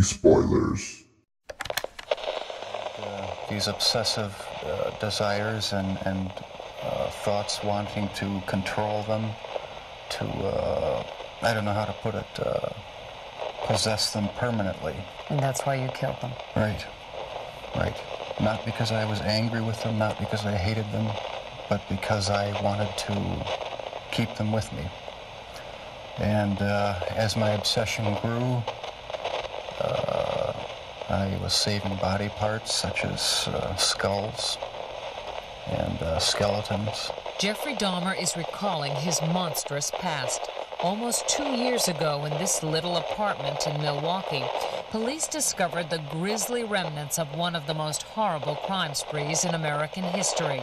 spoilers. these obsessive uh, desires and, and uh, thoughts wanting to control them, to, uh, I don't know how to put it, uh, possess them permanently. And that's why you killed them. Right, right. Not because I was angry with them, not because I hated them, but because I wanted to keep them with me. And uh, as my obsession grew, uh, I was saving body parts such as uh, skulls and uh, skeletons. Jeffrey Dahmer is recalling his monstrous past. Almost two years ago, in this little apartment in Milwaukee, police discovered the grisly remnants of one of the most horrible crime sprees in American history.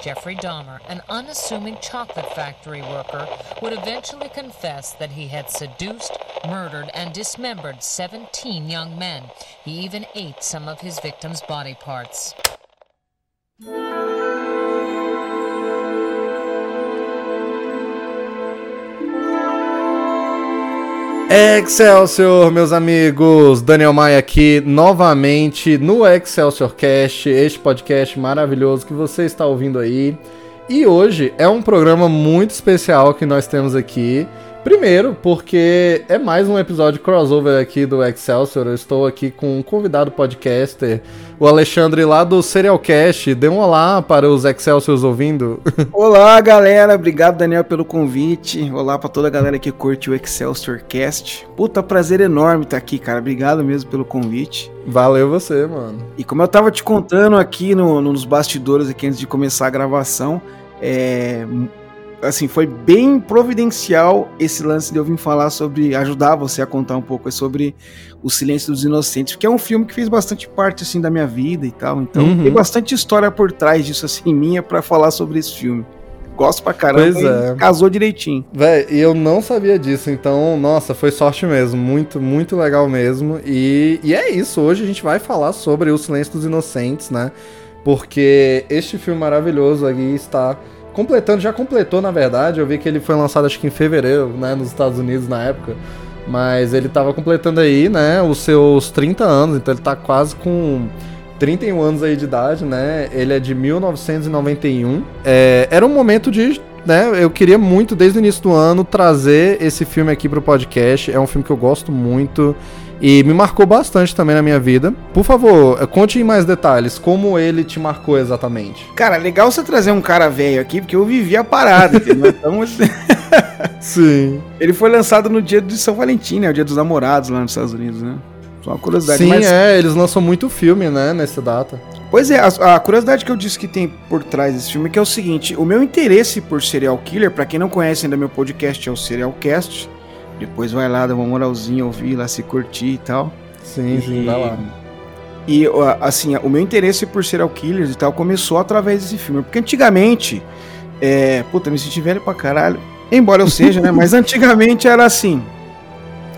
Jeffrey Dahmer, an unassuming chocolate factory worker, would eventually confess that he had seduced, murdered, and dismembered 17 young men. He even ate some of his victims' body parts. Excelsior, meus amigos! Daniel Maia aqui novamente no Excelsior Cast, este podcast maravilhoso que você está ouvindo aí. E hoje é um programa muito especial que nós temos aqui. Primeiro, porque é mais um episódio crossover aqui do Excelsior. Eu estou aqui com um convidado podcaster, o Alexandre lá do Serialcast. Dê um olá para os Excelsiors ouvindo. Olá, galera. Obrigado, Daniel, pelo convite. Olá para toda a galera que curte o Excelsior Cast. Puta prazer enorme estar aqui, cara. Obrigado mesmo pelo convite. Valeu você, mano. E como eu tava te contando aqui no- nos bastidores aqui antes de começar a gravação, é, assim, foi bem providencial esse lance de eu vir falar sobre, ajudar você a contar um pouco sobre O Silêncio dos Inocentes, porque é um filme que fez bastante parte, assim, da minha vida e tal, então Uhum. tem bastante história por trás disso, assim, minha, pra falar sobre esse filme. Gosto pra caramba Pois é. casou direitinho. Véi, e eu não sabia disso, então, nossa, foi sorte mesmo. Muito, muito legal mesmo. E, e é isso, hoje a gente vai falar sobre O Silêncio dos Inocentes, né? Porque este filme maravilhoso aqui está completando, já completou na verdade. Eu vi que ele foi lançado acho que em fevereiro, né, nos Estados Unidos na época. Mas ele tava completando aí, né, os seus 30 anos, então ele tá quase com 31 anos aí de idade, né? Ele é de 1991. É, era um momento de né, eu queria muito, desde o início do ano, trazer esse filme aqui pro podcast. É um filme que eu gosto muito e me marcou bastante também na minha vida. Por favor, eh, conte em mais detalhes, como ele te marcou exatamente. Cara, legal você trazer um cara velho aqui, porque eu vivi a parada, entendeu? Então, assim, Sim. ele foi lançado no dia de São Valentim, né? O dia dos namorados lá nos Estados Unidos, né? Só uma curiosidade. Sim, mas- é, eles lançam muito filme, né, nessa data. Pois é, a, a curiosidade que eu disse que tem por trás desse filme é que é o seguinte: o meu interesse por serial killer, pra quem não conhece ainda meu podcast, é o Serialcast. Depois vai lá, dá uma moralzinha, ouvir lá, se curtir e tal. Sim, sim, vai lá. E assim, o meu interesse por serial killers e tal começou através desse filme. Porque antigamente, é, puta, me senti velho pra caralho. Embora eu seja, né? Mas antigamente era assim.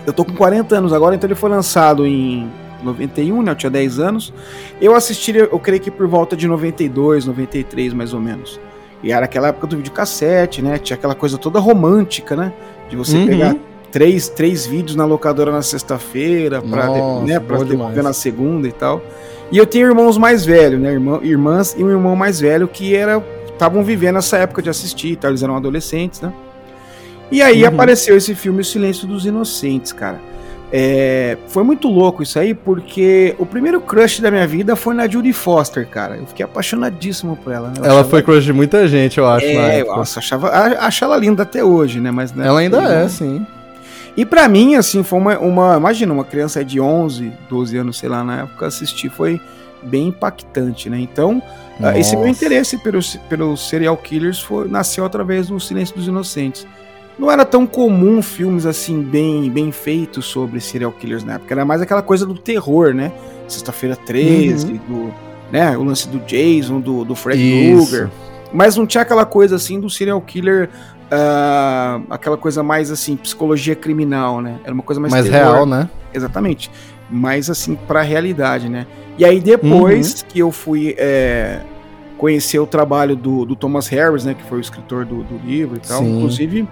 Eu tô com 40 anos agora, então ele foi lançado em 91, né? Eu tinha 10 anos. Eu assisti, eu creio que por volta de 92, 93, mais ou menos. E era aquela época do videocassete, né? Tinha aquela coisa toda romântica, né? De você Uhum. pegar três, três vídeos na locadora na sexta-feira, pra, Nossa, né, pra devolver na segunda e tal. E eu tenho irmãos mais velhos, né? Irmã, irmãs e um irmão mais velho que era estavam vivendo essa época de assistir, e tal, eles eram adolescentes, né? E aí Uhum. apareceu esse filme O Silêncio dos Inocentes, cara. É, foi muito louco isso aí, porque o primeiro crush da minha vida foi na Judy Foster, cara. Eu fiquei apaixonadíssimo por ela. né? Ela achava- foi crush de muita gente, eu acho, É, nossa, achava, acho ela linda até hoje, né? Mas, né, Ela ainda é, sim. E pra mim, assim, foi uma, uma. Imagina, uma criança de 11, 12 anos, sei lá, na época, assistir foi bem impactante, né? Então, ah, esse meu Nossa. interesse pelos, pelos serial killers foi, nasceu através do Silêncio dos Inocentes. não era tão comum filmes assim bem bem feitos sobre serial killers na época. Era mais aquela coisa do terror, né? Sexta-feira 13, uhum. do, né, o lance do Jason, do, do Fred Krueger. Mas não tinha aquela coisa assim do serial killer uh, aquela coisa mais assim, psicologia criminal, né? Era uma coisa mais, mais real, né? Exatamente. Mais assim, pra realidade, né? E aí depois uhum. que eu fui é, conhecer o trabalho do, do, Thomas Harris, né? Que foi o escritor do, do livro e tal. Sim. Inclusive,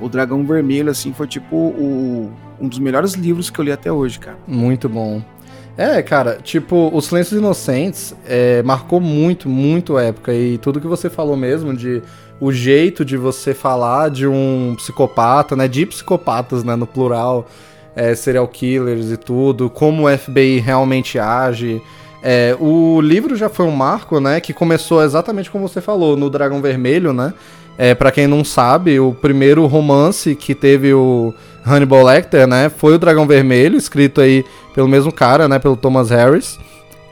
o Dragão Vermelho, assim, foi tipo o, um dos melhores livros que eu li até hoje, cara. Muito bom. É, cara, tipo, Os Silêncios Inocentes é, marcou muito, muito época. E tudo que você falou mesmo de o jeito de você falar de um psicopata, né? De psicopatas, né? No plural, é, serial killers e tudo, como o FBI realmente age. É, o livro já foi um marco, né? Que começou exatamente como você falou, no Dragão Vermelho, né? É, para quem não sabe, o primeiro romance que teve o Hannibal Lecter, né? Foi o Dragão Vermelho, escrito aí pelo mesmo cara, né? Pelo Thomas Harris.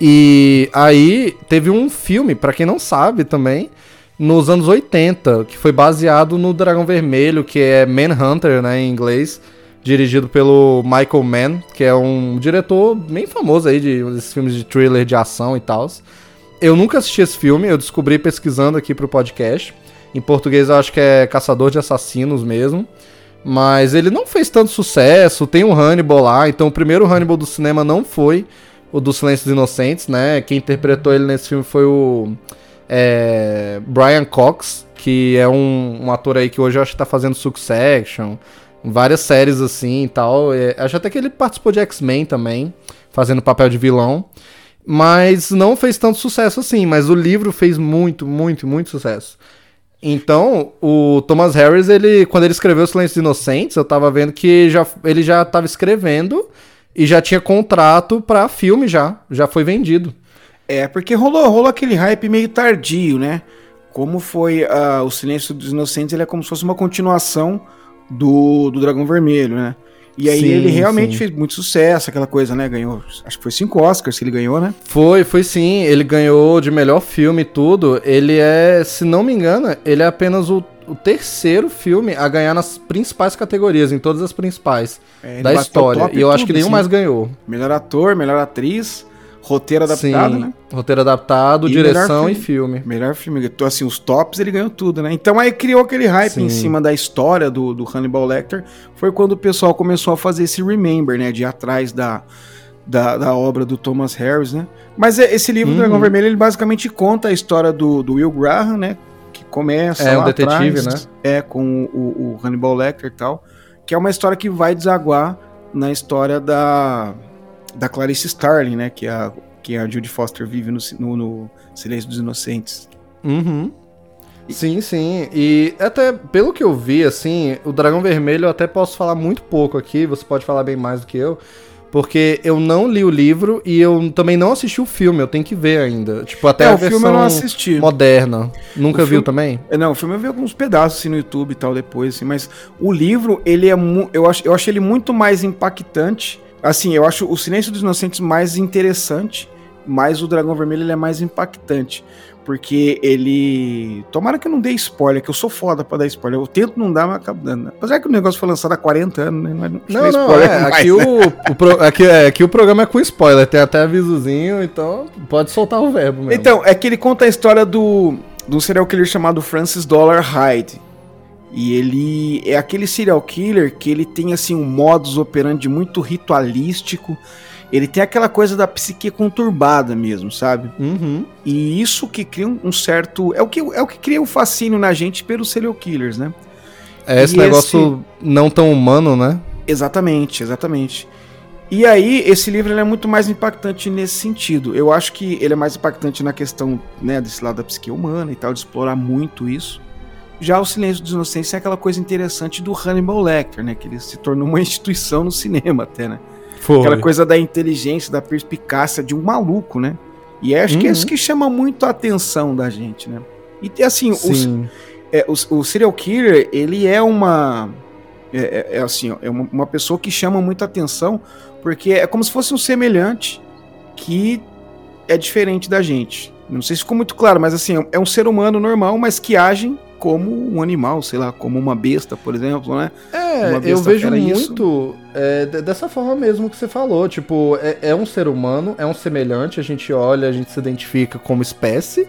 E aí teve um filme, para quem não sabe também, nos anos 80, que foi baseado no Dragão Vermelho, que é Manhunter, né, em inglês, dirigido pelo Michael Mann, que é um diretor bem famoso aí de esses filmes de thriller de ação e tal. Eu nunca assisti esse filme, eu descobri pesquisando aqui pro podcast. Em português eu acho que é Caçador de Assassinos mesmo. Mas ele não fez tanto sucesso, tem o Hannibal lá, então o primeiro Hannibal do cinema não foi o do Silêncios Inocentes, né? Quem interpretou ele nesse filme foi o é, Brian Cox, que é um, um, ator aí que hoje eu acho que tá fazendo Succession, várias séries assim e tal. É, acho até que ele participou de X-Men também, fazendo papel de vilão. Mas não fez tanto sucesso assim, mas o livro fez muito, muito, muito sucesso. Então, o Thomas Harris, ele, quando ele escreveu Silêncios Inocentes, eu tava vendo que já, ele já tava escrevendo e já tinha contrato para filme já, já foi vendido. É, porque rolou, rolou aquele hype meio tardio, né? Como foi uh, o Silêncio dos Inocentes, ele é como se fosse uma continuação do, do Dragão Vermelho, né? E aí sim, ele realmente sim. fez muito sucesso, aquela coisa, né? Ganhou, acho que foi cinco Oscars que ele ganhou, né? Foi, foi sim. Ele ganhou de melhor filme e tudo. Ele é, se não me engano, ele é apenas o, o terceiro filme a ganhar nas principais categorias, em todas as principais é, da história. E eu tudo, acho que nenhum sim. mais ganhou. Melhor ator, melhor atriz, Roteiro adaptado, Sim, né? Roteiro adaptado, e direção filme, e filme. Melhor filme. Então, assim, os tops ele ganhou tudo, né? Então aí criou aquele hype Sim. em cima da história do, do Hannibal Lecter. Foi quando o pessoal começou a fazer esse Remember, né? De ir atrás da, da, da obra do Thomas Harris, né? Mas é, esse livro, uhum. Dragão Vermelho, ele basicamente conta a história do, do Will Graham, né? Que começa é, lá um detetive, atrás, né? É, com o, o Hannibal Lecter e tal. Que é uma história que vai desaguar na história da da Clarice Starling, né? Que é a, que a Judy Foster vive no, no, no Silêncio dos Inocentes. Uhum. Sim, sim. E até pelo que eu vi, assim, o Dragão Vermelho eu até posso falar muito pouco aqui, você pode falar bem mais do que eu. Porque eu não li o livro e eu também não assisti o filme, eu tenho que ver ainda. Tipo, até é, a versão moderna. Nunca o viu filme... também? É, não, o filme eu vi alguns pedaços assim no YouTube e tal depois, assim, mas o livro, ele é eu acho, eu acho ele muito mais impactante Assim, eu acho o Silêncio dos Inocentes mais interessante, mas o Dragão Vermelho ele é mais impactante. Porque ele. Tomara que eu não dê spoiler, que eu sou foda pra dar spoiler. Eu tento não dar, mas acabo dando. Apesar que o negócio foi lançado há 40 anos, né? Não, não, não spoiler é, mais, aqui, né? o, o pro, aqui, é, aqui o programa é com spoiler, tem até avisozinho, então pode soltar o verbo mesmo. Então, é que ele conta a história do, do serial killer chamado Francis Dollar Hyde. E ele é aquele serial killer que ele tem assim um modus operandi muito ritualístico. Ele tem aquela coisa da psique conturbada mesmo, sabe? Uhum. E isso que cria um certo. É o que, é o que cria o um fascínio na gente pelos serial killers, né? É esse e negócio esse... não tão humano, né? Exatamente, exatamente. E aí, esse livro é muito mais impactante nesse sentido. Eu acho que ele é mais impactante na questão né, desse lado da psique humana e tal, de explorar muito isso. Já o Silêncio dos Inocentes é aquela coisa interessante do Hannibal Lecter, né? Que ele se tornou uma instituição no cinema até, né? Foi. Aquela coisa da inteligência, da perspicácia de um maluco, né? E acho uhum. que é isso uhum. que chama muito a atenção da gente, né? E assim, os, é, o, o serial killer, ele é uma. É, é, é assim, é uma, uma pessoa que chama muita atenção, porque é como se fosse um semelhante que é diferente da gente. Não sei se ficou muito claro, mas assim, é um ser humano normal, mas que age como um animal, sei lá, como uma besta, por exemplo, né? É, eu vejo muito é, dessa forma mesmo que você falou. Tipo, é, é, um ser humano, é um semelhante, a gente olha, a gente se identifica como espécie,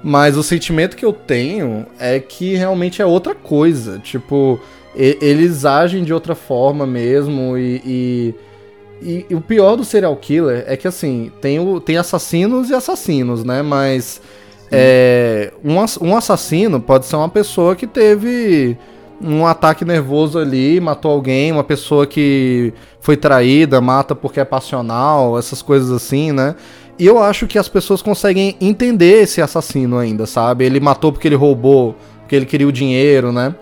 mas o sentimento que eu tenho é que realmente é outra coisa. Tipo, eles agem de outra forma mesmo e, e e, e, o pior do serial killer é que, assim, tem, o, tem assassinos e assassinos, né? Mas é, um, um assassino pode ser uma pessoa que teve um ataque nervoso ali, matou alguém, uma pessoa que foi traída, mata porque é passional, essas coisas assim, né? E eu acho que as pessoas conseguem entender esse assassino ainda, sabe? Ele matou porque ele roubou, porque ele queria o dinheiro, né?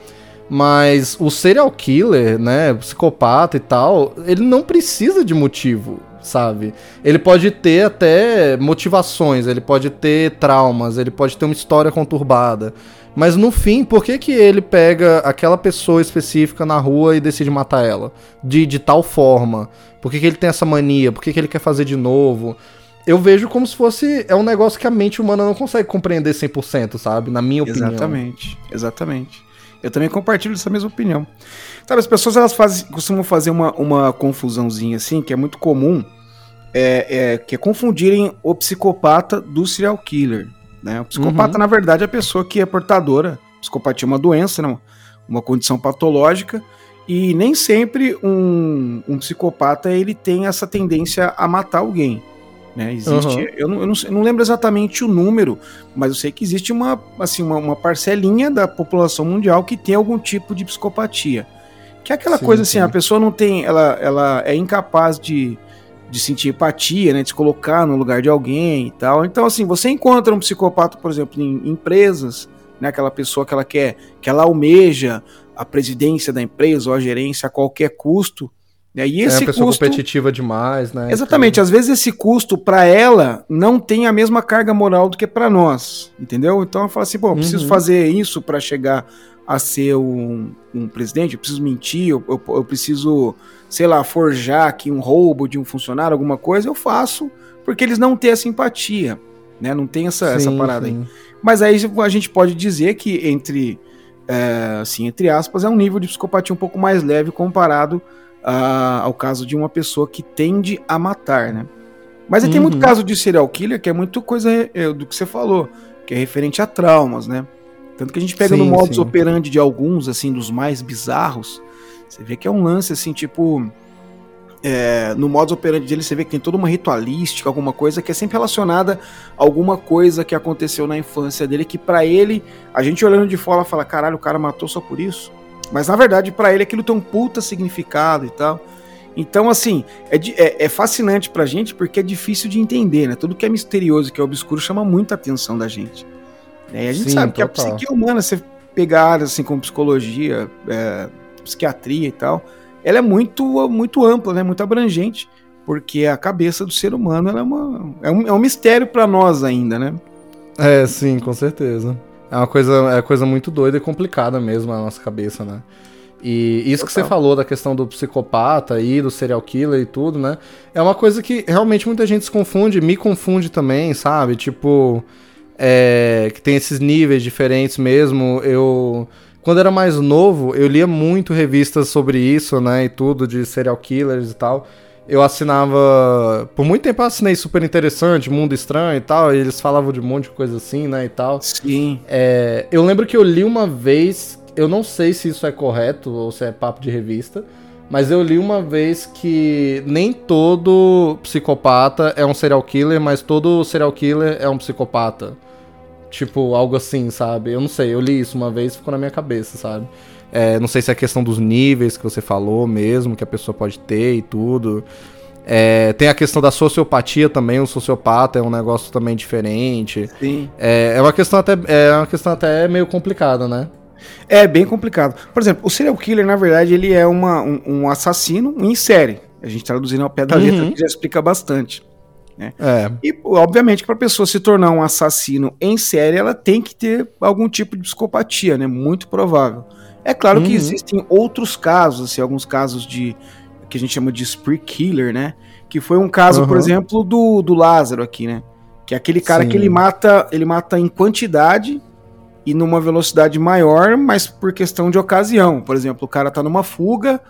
Mas o serial killer, né, psicopata e tal, ele não precisa de motivo, sabe? Ele pode ter até motivações, ele pode ter traumas, ele pode ter uma história conturbada. Mas no fim, por que, que ele pega aquela pessoa específica na rua e decide matar ela? De, de tal forma? Por que, que ele tem essa mania? Por que, que ele quer fazer de novo? Eu vejo como se fosse. É um negócio que a mente humana não consegue compreender 100%, sabe? Na minha opinião. Exatamente, exatamente. Eu também compartilho essa mesma opinião. Sabe, as pessoas elas fazem, costumam fazer uma, uma confusãozinha assim, que é muito comum, é, é, que é confundirem o psicopata do serial killer. Né? O psicopata, uhum. na verdade, é a pessoa que é portadora. Psicopatia é uma doença, não, uma condição patológica, e nem sempre um, um psicopata ele tem essa tendência a matar alguém. Né? Existe, uhum. eu, não, eu, não, eu, não, lembro exatamente o número, mas eu sei que existe uma, assim, uma, uma, parcelinha da população mundial que tem algum tipo de psicopatia. Que é aquela sim, coisa assim, sim. a pessoa não tem, ela, ela é incapaz de, de sentir empatia, né, de se colocar no lugar de alguém e tal. Então, assim, você encontra um psicopata, por exemplo, em empresas, né, aquela pessoa que ela quer, que ela almeja a presidência da empresa ou a gerência a qualquer custo, né? E esse é uma pessoa custo, competitiva demais, né? Exatamente. Às vezes esse custo para ela não tem a mesma carga moral do que para nós, entendeu? Então ela fala assim, eu preciso uhum. fazer isso para chegar a ser um, um, presidente, eu preciso mentir, eu, eu, eu, preciso, sei lá, forjar aqui um roubo de um funcionário, alguma coisa, eu faço, porque eles não têm a simpatia, né? Não tem essa, sim, essa parada sim. aí. Mas aí a gente pode dizer que entre, é, assim, entre aspas, é um nível de psicopatia um pouco mais leve comparado ao caso de uma pessoa que tende a matar, né? Mas uhum. tem muito uhum. caso de serial killer que é muito coisa é, do que você falou, que é referente a traumas, né? Tanto que a gente pega sim, no modus sim. operandi de alguns, assim, dos mais bizarros, você vê que é um lance, assim, tipo... É, no modus operandi dele você vê que tem toda uma ritualística, alguma coisa que é sempre relacionada a alguma coisa que aconteceu na infância dele, que para ele, a gente olhando de fora fala, caralho, o cara matou só por isso? Mas na verdade, para ele aquilo tem um puta significado e tal. Então, assim, é, é, é, fascinante pra gente porque é difícil de entender, né? Tudo que é misterioso, que é obscuro, chama muita atenção da gente. É, e a gente Sim, sabe total. que a psique humana, você pegar áreas assim como psicologia, é, psiquiatria e tal, ela é muito, muito ampla, né? Muito abrangente, porque a cabeça do ser humano é, uma, é, um, é um mistério para nós ainda, né? É, sim, com certeza. É uma coisa, é uma coisa muito doida e complicada mesmo na nossa cabeça, né? E isso Total. que você falou da questão do psicopata aí, do serial killer e tudo, né? É uma coisa que realmente muita gente se confunde, me confunde também, sabe? Tipo, é, que tem esses níveis diferentes mesmo. Eu, quando era mais novo, eu lia muito revistas sobre isso, né? E tudo, de serial killers e tal eu assinava. Por muito tempo eu assinei super interessante, Mundo Estranho e tal, e eles falavam de um monte de coisa assim, né, e tal. Sim. É, eu lembro que eu li uma vez, eu não sei se isso é correto ou se é papo de revista, mas eu li uma vez que nem todo psicopata é um serial killer, mas todo serial killer é um psicopata. Tipo, algo assim, sabe? Eu não sei, eu li isso uma vez e ficou na minha cabeça, sabe? É, não sei se é a questão dos níveis que você falou mesmo, que a pessoa pode ter e tudo. É, tem a questão da sociopatia também, o sociopata é um negócio também diferente. Sim. É, é uma questão até, é uma questão até meio complicada, né? É bem complicado. Por exemplo, o serial killer, na verdade, ele é uma, um, um assassino em série. A gente traduzindo ao pé da letra uhum. que já explica bastante. Né? É. E, obviamente, para a pessoa se tornar um assassino em série, ela tem que ter algum tipo de psicopatia, né? Muito provável. É claro uhum. que existem outros casos, assim, alguns casos de que a gente chama de spree killer, né? Que foi um caso, uhum. por exemplo, do, do Lázaro aqui, né? Que é aquele cara Sim. que ele mata, ele mata em quantidade e numa velocidade maior, mas por questão de ocasião. Por exemplo, o cara tá numa fuga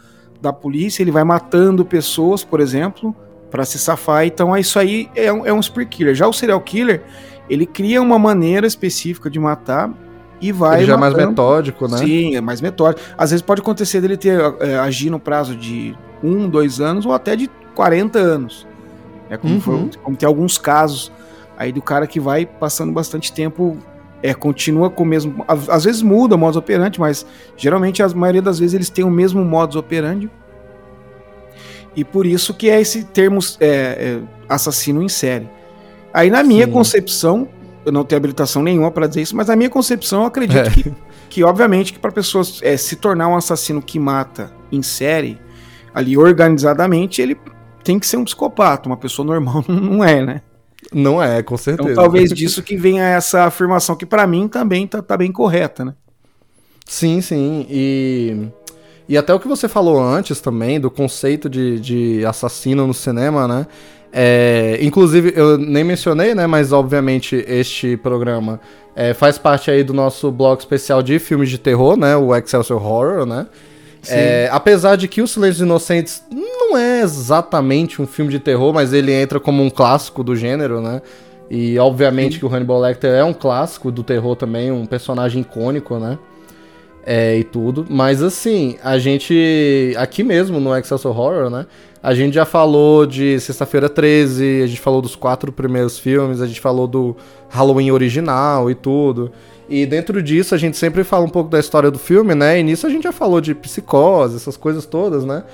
da polícia, ele vai matando pessoas, por exemplo, para se safar. Então, isso aí é um, é um spree killer. Já o serial killer, ele cria uma maneira específica de matar e vai. Ele já matando. é mais metódico, né? Sim, é mais metódico. Às vezes pode acontecer dele ter é, agir no prazo de um, dois anos ou até de 40 anos. É como, uhum. foi, como tem alguns casos aí do cara que vai passando bastante tempo é, continua com o mesmo. Às vezes muda o modus operandi, mas geralmente a maioria das vezes eles têm o mesmo modus operandi. E por isso que é esse termo é, é, assassino em série. Aí na minha Sim. concepção, eu não tenho habilitação nenhuma para dizer isso, mas na minha concepção eu acredito é. que, que, obviamente, que para pessoas é, se tornar um assassino que mata em série, ali organizadamente, ele tem que ser um psicopata. Uma pessoa normal não é, né? Não é, com certeza. Então, talvez disso que venha essa afirmação que para mim também tá, tá, bem correta, né? Sim, sim. E, e até o que você falou antes também, do conceito de, de assassino no cinema, né? É, inclusive, eu nem mencionei, né? Mas obviamente este programa é, faz parte aí do nosso blog especial de filmes de terror, né? O Excelsior Horror, né? É, apesar de que O Silêncio dos Inocentes não é exatamente um filme de terror, mas ele entra como um clássico do gênero, né? E obviamente Sim. que o Hannibal Lecter é um clássico do terror também, um personagem icônico, né? É, e tudo. Mas assim, a gente. Aqui mesmo no Excelsior Horror, né? A gente já falou de Sexta-feira 13, a gente falou dos quatro primeiros filmes, a gente falou do Halloween original e tudo. E dentro disso a gente sempre fala um pouco da história do filme, né? E nisso a gente já falou de psicose, essas coisas todas, né?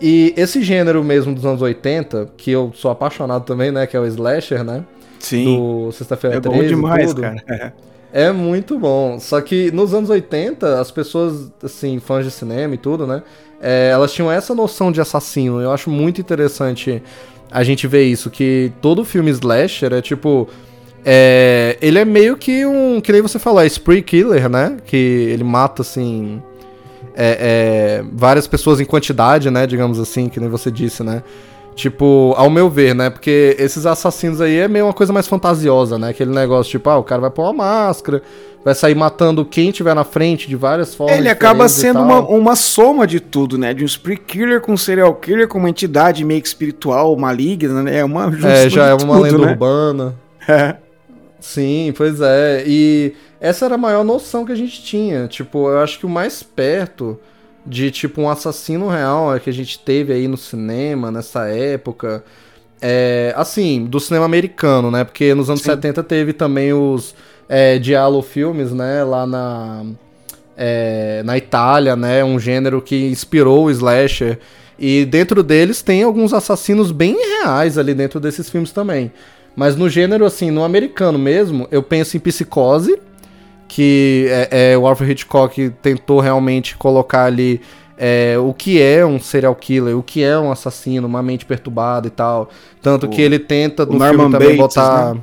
E esse gênero mesmo dos anos 80, que eu sou apaixonado também, né? Que é o slasher, né? Sim. Do Sexta-feira é 13 bom demais, cara. É muito bom. Só que nos anos 80, as pessoas, assim, fãs de cinema e tudo, né? É, elas tinham essa noção de assassino. Eu acho muito interessante a gente ver isso, que todo filme slasher é tipo é, ele é meio que um. Que nem você falou, é spree killer, né? Que ele mata, assim. É, é, várias pessoas em quantidade, né? Digamos assim, que nem você disse, né? Tipo, ao meu ver, né? Porque esses assassinos aí é meio uma coisa mais fantasiosa, né? Aquele negócio, tipo, ah, o cara vai pôr uma máscara, vai sair matando quem tiver na frente de várias formas. Ele acaba sendo uma, uma soma de tudo, né? De um spree killer com um serial killer, com uma entidade meio que espiritual, maligna, né? É uma É, já é uma tudo, lenda né? urbana. É. Sim, pois é. E essa era a maior noção que a gente tinha. Tipo, eu acho que o mais perto de tipo um assassino real é que a gente teve aí no cinema nessa época. É, assim, do cinema americano, né? Porque nos anos Sim. 70 teve também os é, Diallo filmes, né? Lá na, é, na Itália, né? Um gênero que inspirou o slasher. E dentro deles tem alguns assassinos bem reais ali dentro desses filmes também. Mas no gênero, assim, no americano mesmo, eu penso em Psicose, que é, é, o Alfred Hitchcock tentou realmente colocar ali é, o que é um serial killer, o que é um assassino, uma mente perturbada e tal. Tanto o, que ele tenta no filme também Bates, botar. Né?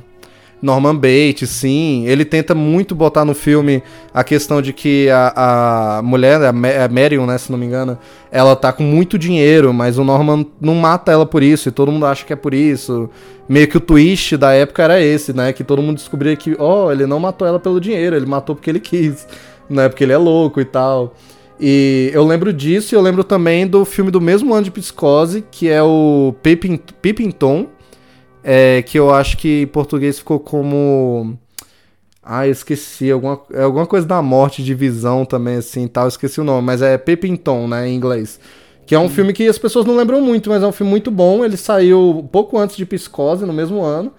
Norman Bates, sim. Ele tenta muito botar no filme a questão de que a, a mulher, a, Marion, né, se não me engano, ela tá com muito dinheiro, mas o Norman não mata ela por isso, e todo mundo acha que é por isso. Meio que o twist da época era esse, né? Que todo mundo descobria que, ó, oh, ele não matou ela pelo dinheiro, ele matou porque ele quis, né? Porque ele é louco e tal. E eu lembro disso e eu lembro também do filme do mesmo ano de Psicose, que é o Pippin, Pippin Tom, é, que eu acho que em português ficou como. Ah, eu esqueci. Alguma, é alguma coisa da morte de visão também, assim tal. Eu esqueci o nome, mas é Pepinton, né, em inglês. Que é um hum. filme que as pessoas não lembram muito, mas é um filme muito bom. Ele saiu pouco antes de Psicose, no mesmo ano.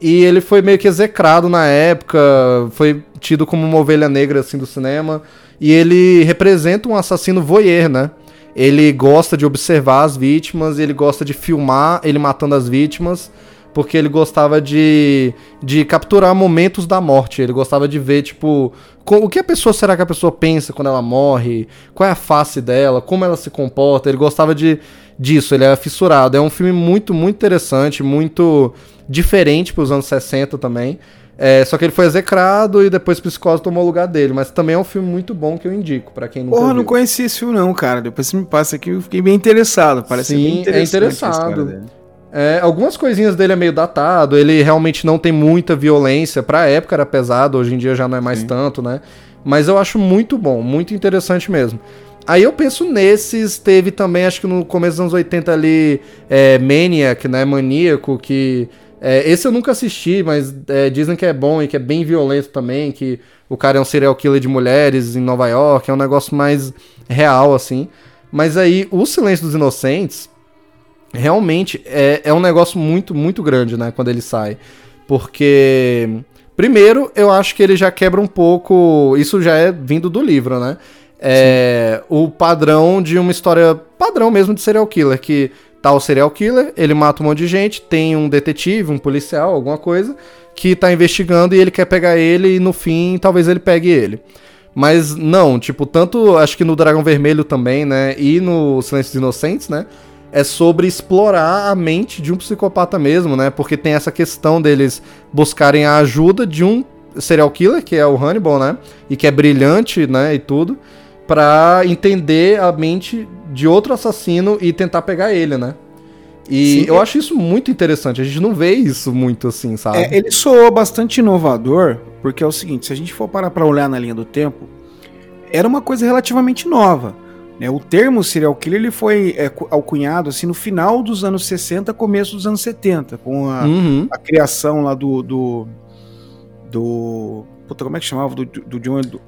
E ele foi meio que execrado na época, foi tido como uma ovelha negra assim do cinema. E ele representa um assassino voyeur, né? Ele gosta de observar as vítimas, ele gosta de filmar ele matando as vítimas porque ele gostava de, de capturar momentos da morte. Ele gostava de ver, tipo, o que a pessoa será que a pessoa pensa quando ela morre, qual é a face dela, como ela se comporta. Ele gostava de disso, ele é fissurado. É um filme muito, muito interessante, muito diferente para os anos 60 também. É, só que ele foi execrado e depois Psicose tomou o lugar dele. Mas também é um filme muito bom que eu indico para quem nunca Porra, viu. não conheci esse filme não, cara. Depois você me passa aqui, eu fiquei bem interessado. Parece Sim, bem interessante é interessado. É, algumas coisinhas dele é meio datado, ele realmente não tem muita violência. Pra época era pesado, hoje em dia já não é mais Sim. tanto, né? Mas eu acho muito bom, muito interessante mesmo. Aí eu penso nesses, teve também, acho que no começo dos anos 80 ali, é, Maniac, né? Maníaco, que. É, esse eu nunca assisti, mas é, dizem que é bom e que é bem violento também, que o cara é um serial killer de mulheres em Nova York, é um negócio mais real, assim. Mas aí, o Silêncio dos Inocentes, realmente é, é um negócio muito, muito grande, né? Quando ele sai. Porque. Primeiro, eu acho que ele já quebra um pouco. Isso já é vindo do livro, né? É, o padrão de uma história padrão mesmo de serial killer, que tá o serial killer, ele mata um monte de gente, tem um detetive, um policial, alguma coisa, que tá investigando e ele quer pegar ele e no fim talvez ele pegue ele. Mas não, tipo, tanto acho que no Dragão Vermelho também, né, e no Silêncio dos Inocentes, né, é sobre explorar a mente de um psicopata mesmo, né? Porque tem essa questão deles buscarem a ajuda de um serial killer, que é o Hannibal, né? E que é brilhante, né? E tudo, para entender a mente de outro assassino e tentar pegar ele, né? E Sim, eu é... acho isso muito interessante. A gente não vê isso muito assim, sabe? É, ele soou bastante inovador, porque é o seguinte: se a gente for parar pra olhar na linha do tempo, era uma coisa relativamente nova. Né? O termo serial killer ele foi é, alcunhado assim, no final dos anos 60, começo dos anos 70, com a, uhum. a criação lá do. do, do puta, como é que chamava? Do, do John. Do,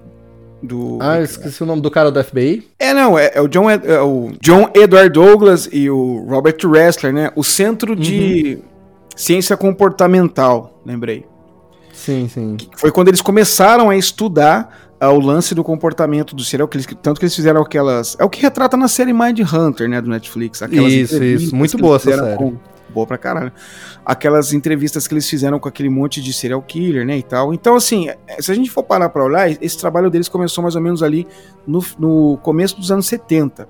do, ah, eu esqueci o nome do cara do FBI. É, não, é, é o, John, é o John Edward Douglas e o Robert Ressler, né? O Centro uhum. de Ciência Comportamental, lembrei. Sim, sim. Foi quando eles começaram a estudar o lance do comportamento do serial killer, tanto que eles fizeram aquelas. É o que retrata na série Mind Hunter, né, do Netflix. Aquelas isso, isso. Muito boa essa série. Com, boa pra caralho. Aquelas entrevistas que eles fizeram com aquele monte de serial killer, né, e tal. Então, assim, se a gente for parar pra olhar, esse trabalho deles começou mais ou menos ali no, no começo dos anos 70.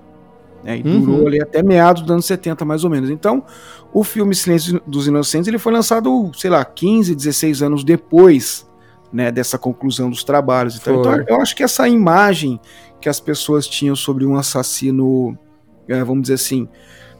Né, e uhum. durou ali até meados dos anos 70, mais ou menos. Então, o filme Silêncio dos Inocentes ele foi lançado, sei lá, 15, 16 anos depois né, dessa conclusão dos trabalhos. Então, então, eu acho que essa imagem que as pessoas tinham sobre um assassino, é, vamos dizer assim,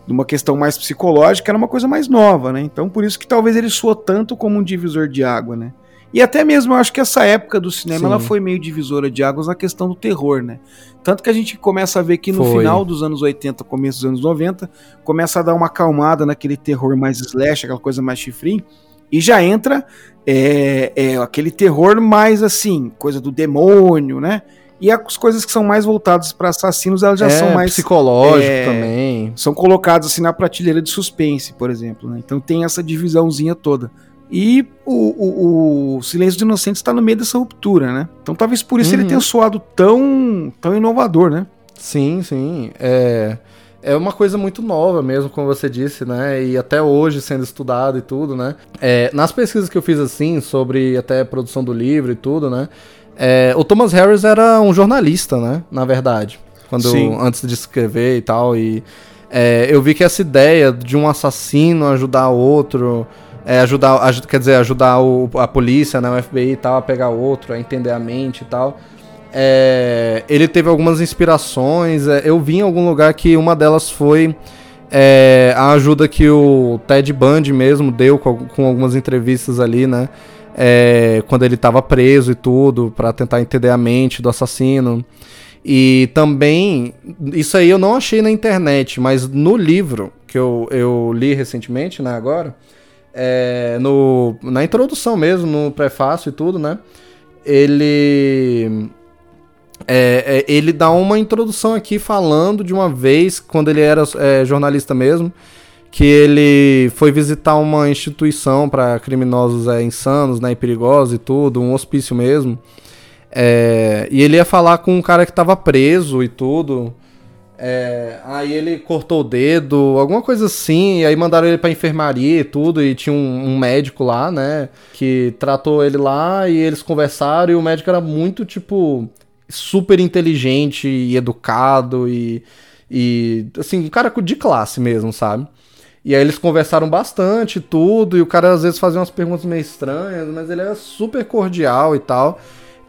de uma questão mais psicológica, era uma coisa mais nova, né? Então, por isso que talvez ele soou tanto como um divisor de água, né? E até mesmo eu acho que essa época do cinema ela foi meio divisora de águas na questão do terror, né? Tanto que a gente começa a ver que no foi. final dos anos 80, começo dos anos 90, começa a dar uma acalmada naquele terror mais slash, aquela coisa mais chifrinho, e já entra é, é aquele terror mais assim, coisa do demônio, né? E as coisas que são mais voltadas para assassinos, elas já é, são mais. Psicológico é, também. São colocadas assim na prateleira de suspense, por exemplo. Né? Então tem essa divisãozinha toda. E o, o, o Silêncio de Inocentes está no meio dessa ruptura, né? Então talvez por isso uhum. ele tenha soado tão, tão inovador, né? Sim, sim. É é uma coisa muito nova mesmo, como você disse, né? E até hoje sendo estudado e tudo, né? É, nas pesquisas que eu fiz assim, sobre até a produção do livro e tudo, né? É, o Thomas Harris era um jornalista, né? Na verdade. Quando, antes de escrever e tal. E é, eu vi que essa ideia de um assassino ajudar outro. É, ajudar, quer dizer, ajudar o, a polícia, né, o FBI e tal, a pegar outro, a entender a mente e tal é, ele teve algumas inspirações. É, eu vi em algum lugar que uma delas foi é, a ajuda que o Ted Bundy mesmo deu com, com algumas entrevistas ali, né? É, quando ele estava preso e tudo, para tentar entender a mente do assassino. E também, isso aí eu não achei na internet, mas no livro que eu, eu li recentemente, né, agora, é, no, na introdução mesmo, no prefácio e tudo, né, ele é, é, ele dá uma introdução aqui falando de uma vez, quando ele era é, jornalista mesmo, que ele foi visitar uma instituição para criminosos é, insanos né, e perigosos e tudo, um hospício mesmo. É, e ele ia falar com um cara que estava preso e tudo. É, aí ele cortou o dedo, alguma coisa assim, e aí mandaram ele pra enfermaria e tudo, e tinha um, um, médico lá, né, que tratou ele lá, e eles conversaram, e o médico era muito, tipo, super inteligente e educado e, e assim, um cara de classe mesmo, sabe? E aí eles conversaram bastante tudo, e o cara às vezes fazia umas perguntas meio estranhas, mas ele era super cordial e tal.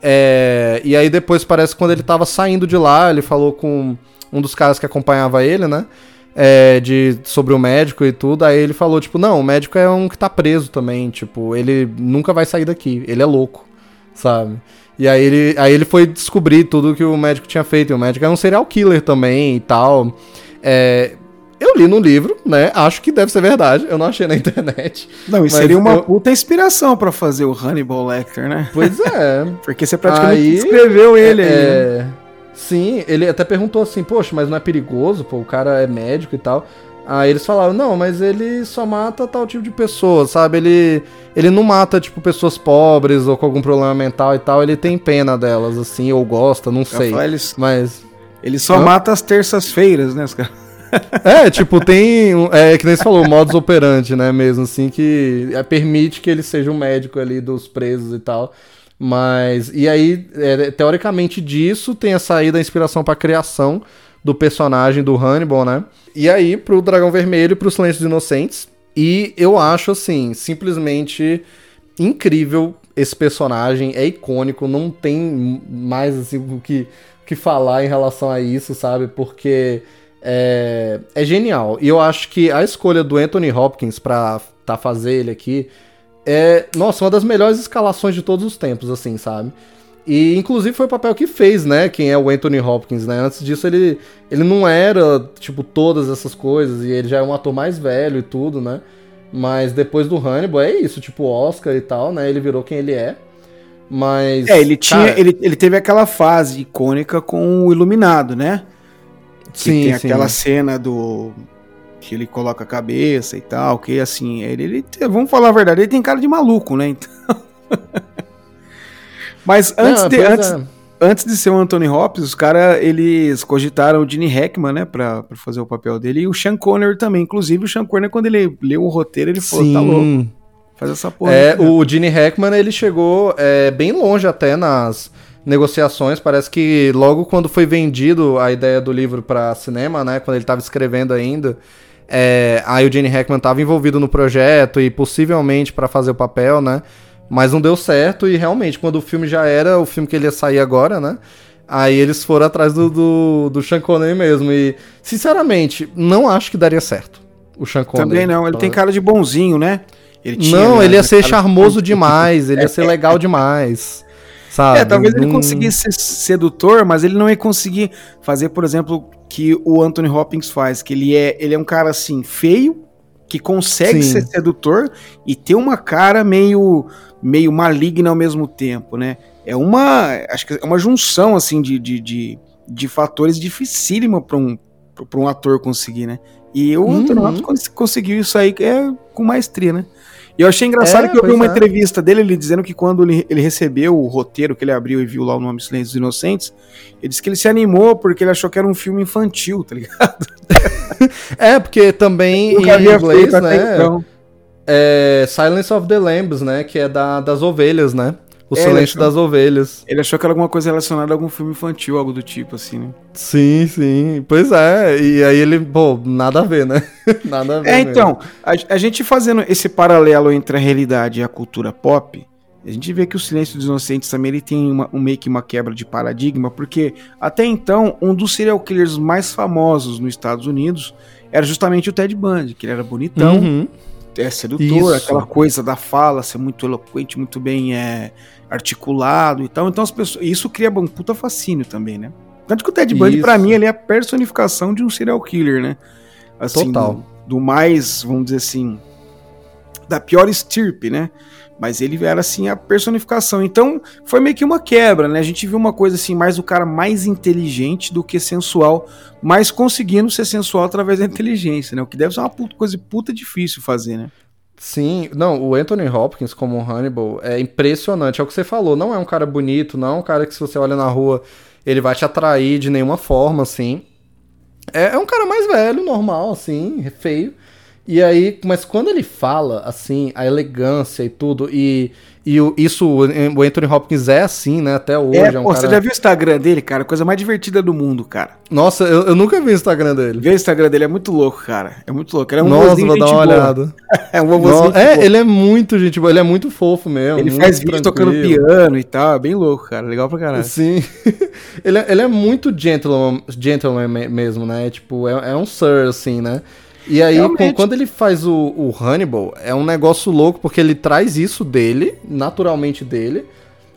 É, e aí depois parece que quando ele tava saindo de lá, ele falou com um dos caras que acompanhava ele, né? é, de, sobre o médico e tudo. Aí ele falou, tipo, não, o médico é um que tá preso também. Tipo, ele nunca vai sair daqui. Ele é louco, sabe? E aí ele, aí ele foi descobrir tudo que o médico tinha feito. E o médico é um serial killer também e tal. É, eu li no livro, né? Acho que deve ser verdade. Eu não achei na internet. Não, isso seria uma eu... puta inspiração para fazer o Hannibal Lecter, né? Pois é. Porque você praticamente aí, escreveu ele é, aí. Né? Sim, ele até perguntou assim, poxa, mas não é perigoso, pô, o cara é médico e tal. Aí eles falaram, não, mas ele só mata tal tipo de pessoa, sabe? Ele, ele não mata, tipo, pessoas pobres ou com algum problema mental e tal, ele tem pena delas, assim, ou gosta, não sei. Falar, eles, mas... Ele só mata as terças-feiras, né, os caras? É, tipo, tem. É que nem você falou, modus operandi, né? Mesmo assim, que é, permite que ele seja um médico ali dos presos e tal. Mas. E aí, é, teoricamente disso, tem a saída a inspiração pra criação do personagem do Hannibal, né? E aí, pro Dragão Vermelho e pro Silêncio dos Inocentes. E eu acho, assim, simplesmente incrível esse personagem. É icônico, não tem mais, assim, o que, que falar em relação a isso, sabe? Porque é, é genial. E eu acho que a escolha do Anthony Hopkins pra tá fazer ele aqui é, nossa, uma das melhores escalações de todos os tempos, assim, sabe? E inclusive foi o papel que fez, né? Quem é o Anthony Hopkins, né? Antes disso ele, ele não era, tipo, todas essas coisas, e ele já é um ator mais velho e tudo, né? Mas depois do Hannibal é isso, tipo, Oscar e tal, né? Ele virou quem ele é. Mas. É, ele tinha. Cara... Ele, ele teve aquela fase icônica com o Iluminado, né? Sim, tem sim. aquela cena do que ele coloca a cabeça e tal, que assim, ele, ele vamos falar a verdade, ele tem cara de maluco, né? Então... Mas antes Não, de antes, é. antes de ser o Anthony Hopkins, os caras eles cogitaram o Gene Hackman, né, pra, pra fazer o papel dele, e o Sean Connery também. Inclusive, o Sean Connery, quando ele leu o roteiro, ele falou: tá louco, faz essa porra. É, aí, o Gene Hackman, ele chegou é, bem longe até nas negociações. Parece que logo quando foi vendido a ideia do livro para cinema, né? Quando ele estava escrevendo ainda, é, aí o Gene Hackman estava envolvido no projeto e possivelmente para fazer o papel, né? Mas não deu certo e realmente, quando o filme já era o filme que ele ia sair agora, né? Aí eles foram atrás do, do, do Sean Connery mesmo. E, sinceramente, não acho que daria certo o Sean Connery. Também não, ele tem cara de bonzinho, né? Ele tinha, não, ele ia ser charmoso de... demais, ele ia ser legal demais. Sabe? É, talvez ele conseguisse ser sedutor, mas ele não ia conseguir fazer, por exemplo, que o Anthony Hopkins faz, que ele é, ele é um cara assim feio, que consegue Sim. ser sedutor e ter uma cara meio meio maligna ao mesmo tempo, né? É uma, acho que é uma junção assim de, de, de, de fatores dificílima para um para um ator conseguir, né? E o uhum. Anthony Hopkins conseguiu isso aí é com maestria, né? E eu achei engraçado é, que eu vi uma é. entrevista dele, ele dizendo que quando ele, ele, recebeu o roteiro que ele abriu e viu lá o nome Silêncio dos Inocentes, ele disse que ele se animou porque ele achou que era um filme infantil, tá ligado? é, porque também em inglês, né? Então. É Silence of the Lambs, né? Que é da, das ovelhas, né? O é, Silêncio das Ovelhas. Ele achou que era alguma coisa relacionada a algum filme infantil, algo do tipo, assim, né? Sim, sim. Pois é. E aí ele, pô, nada a ver, né? nada a ver. É, mesmo. então, a, a, gente fazendo esse paralelo entre a realidade e a cultura pop, a gente vê que o Silêncio dos Inocentes também ele tem uma, um, meio que uma quebra de paradigma, porque até então, um dos serial killers mais famosos nos Estados Unidos era justamente o Ted Bundy, que ele era bonitão. Uhum. É sedutor, Isso. aquela coisa da fala, ser muito eloquente, muito bem é, articulado e tal. Então as pessoas, isso cria um puta fascínio também, né? Tanto que o Ted Bundy, para mim, ele é a personificação de um serial killer, né? Assim, Total. Do, do, mais, vamos dizer assim, da pior estirpe, né? Mas ele era, assim, a personificação. Então, foi meio que uma quebra, né? A gente viu uma coisa, assim, mais do cara mais inteligente do que sensual, mas conseguindo ser sensual através da inteligência, né? O que deve ser uma puta, coisa puta difícil fazer, né? Sim, não, o Anthony Hopkins como Hannibal é impressionante. É o que você falou, não é um cara bonito, não é um cara que se você olha na rua ele vai te atrair de nenhuma forma, assim. É, é um cara mais velho, normal, assim, feio. E aí, mas quando ele fala, assim, a elegância e tudo, e E o, isso, o Anthony Hopkins é assim, né? Até hoje. É, é um pô, cara... você já viu o Instagram dele, cara? Coisa mais divertida do mundo, cara. Nossa, eu, eu nunca vi o Instagram dele. Vê o Instagram dele, é muito louco, cara. É muito louco. Ele é um Nossa, vou dar uma boa. olhada. é um vovozinho. É, ele é muito gente boa, ele é muito fofo mesmo. Ele faz vídeo tocando piano e tal, é bem louco, cara. Legal pra caralho. Sim. ele, é, ele é muito gentleman, gentleman mesmo, né? Tipo, é, é um sir, assim, né? E aí, quando ele faz o, o, Hannibal, é um negócio louco, porque ele traz isso dele, naturalmente dele,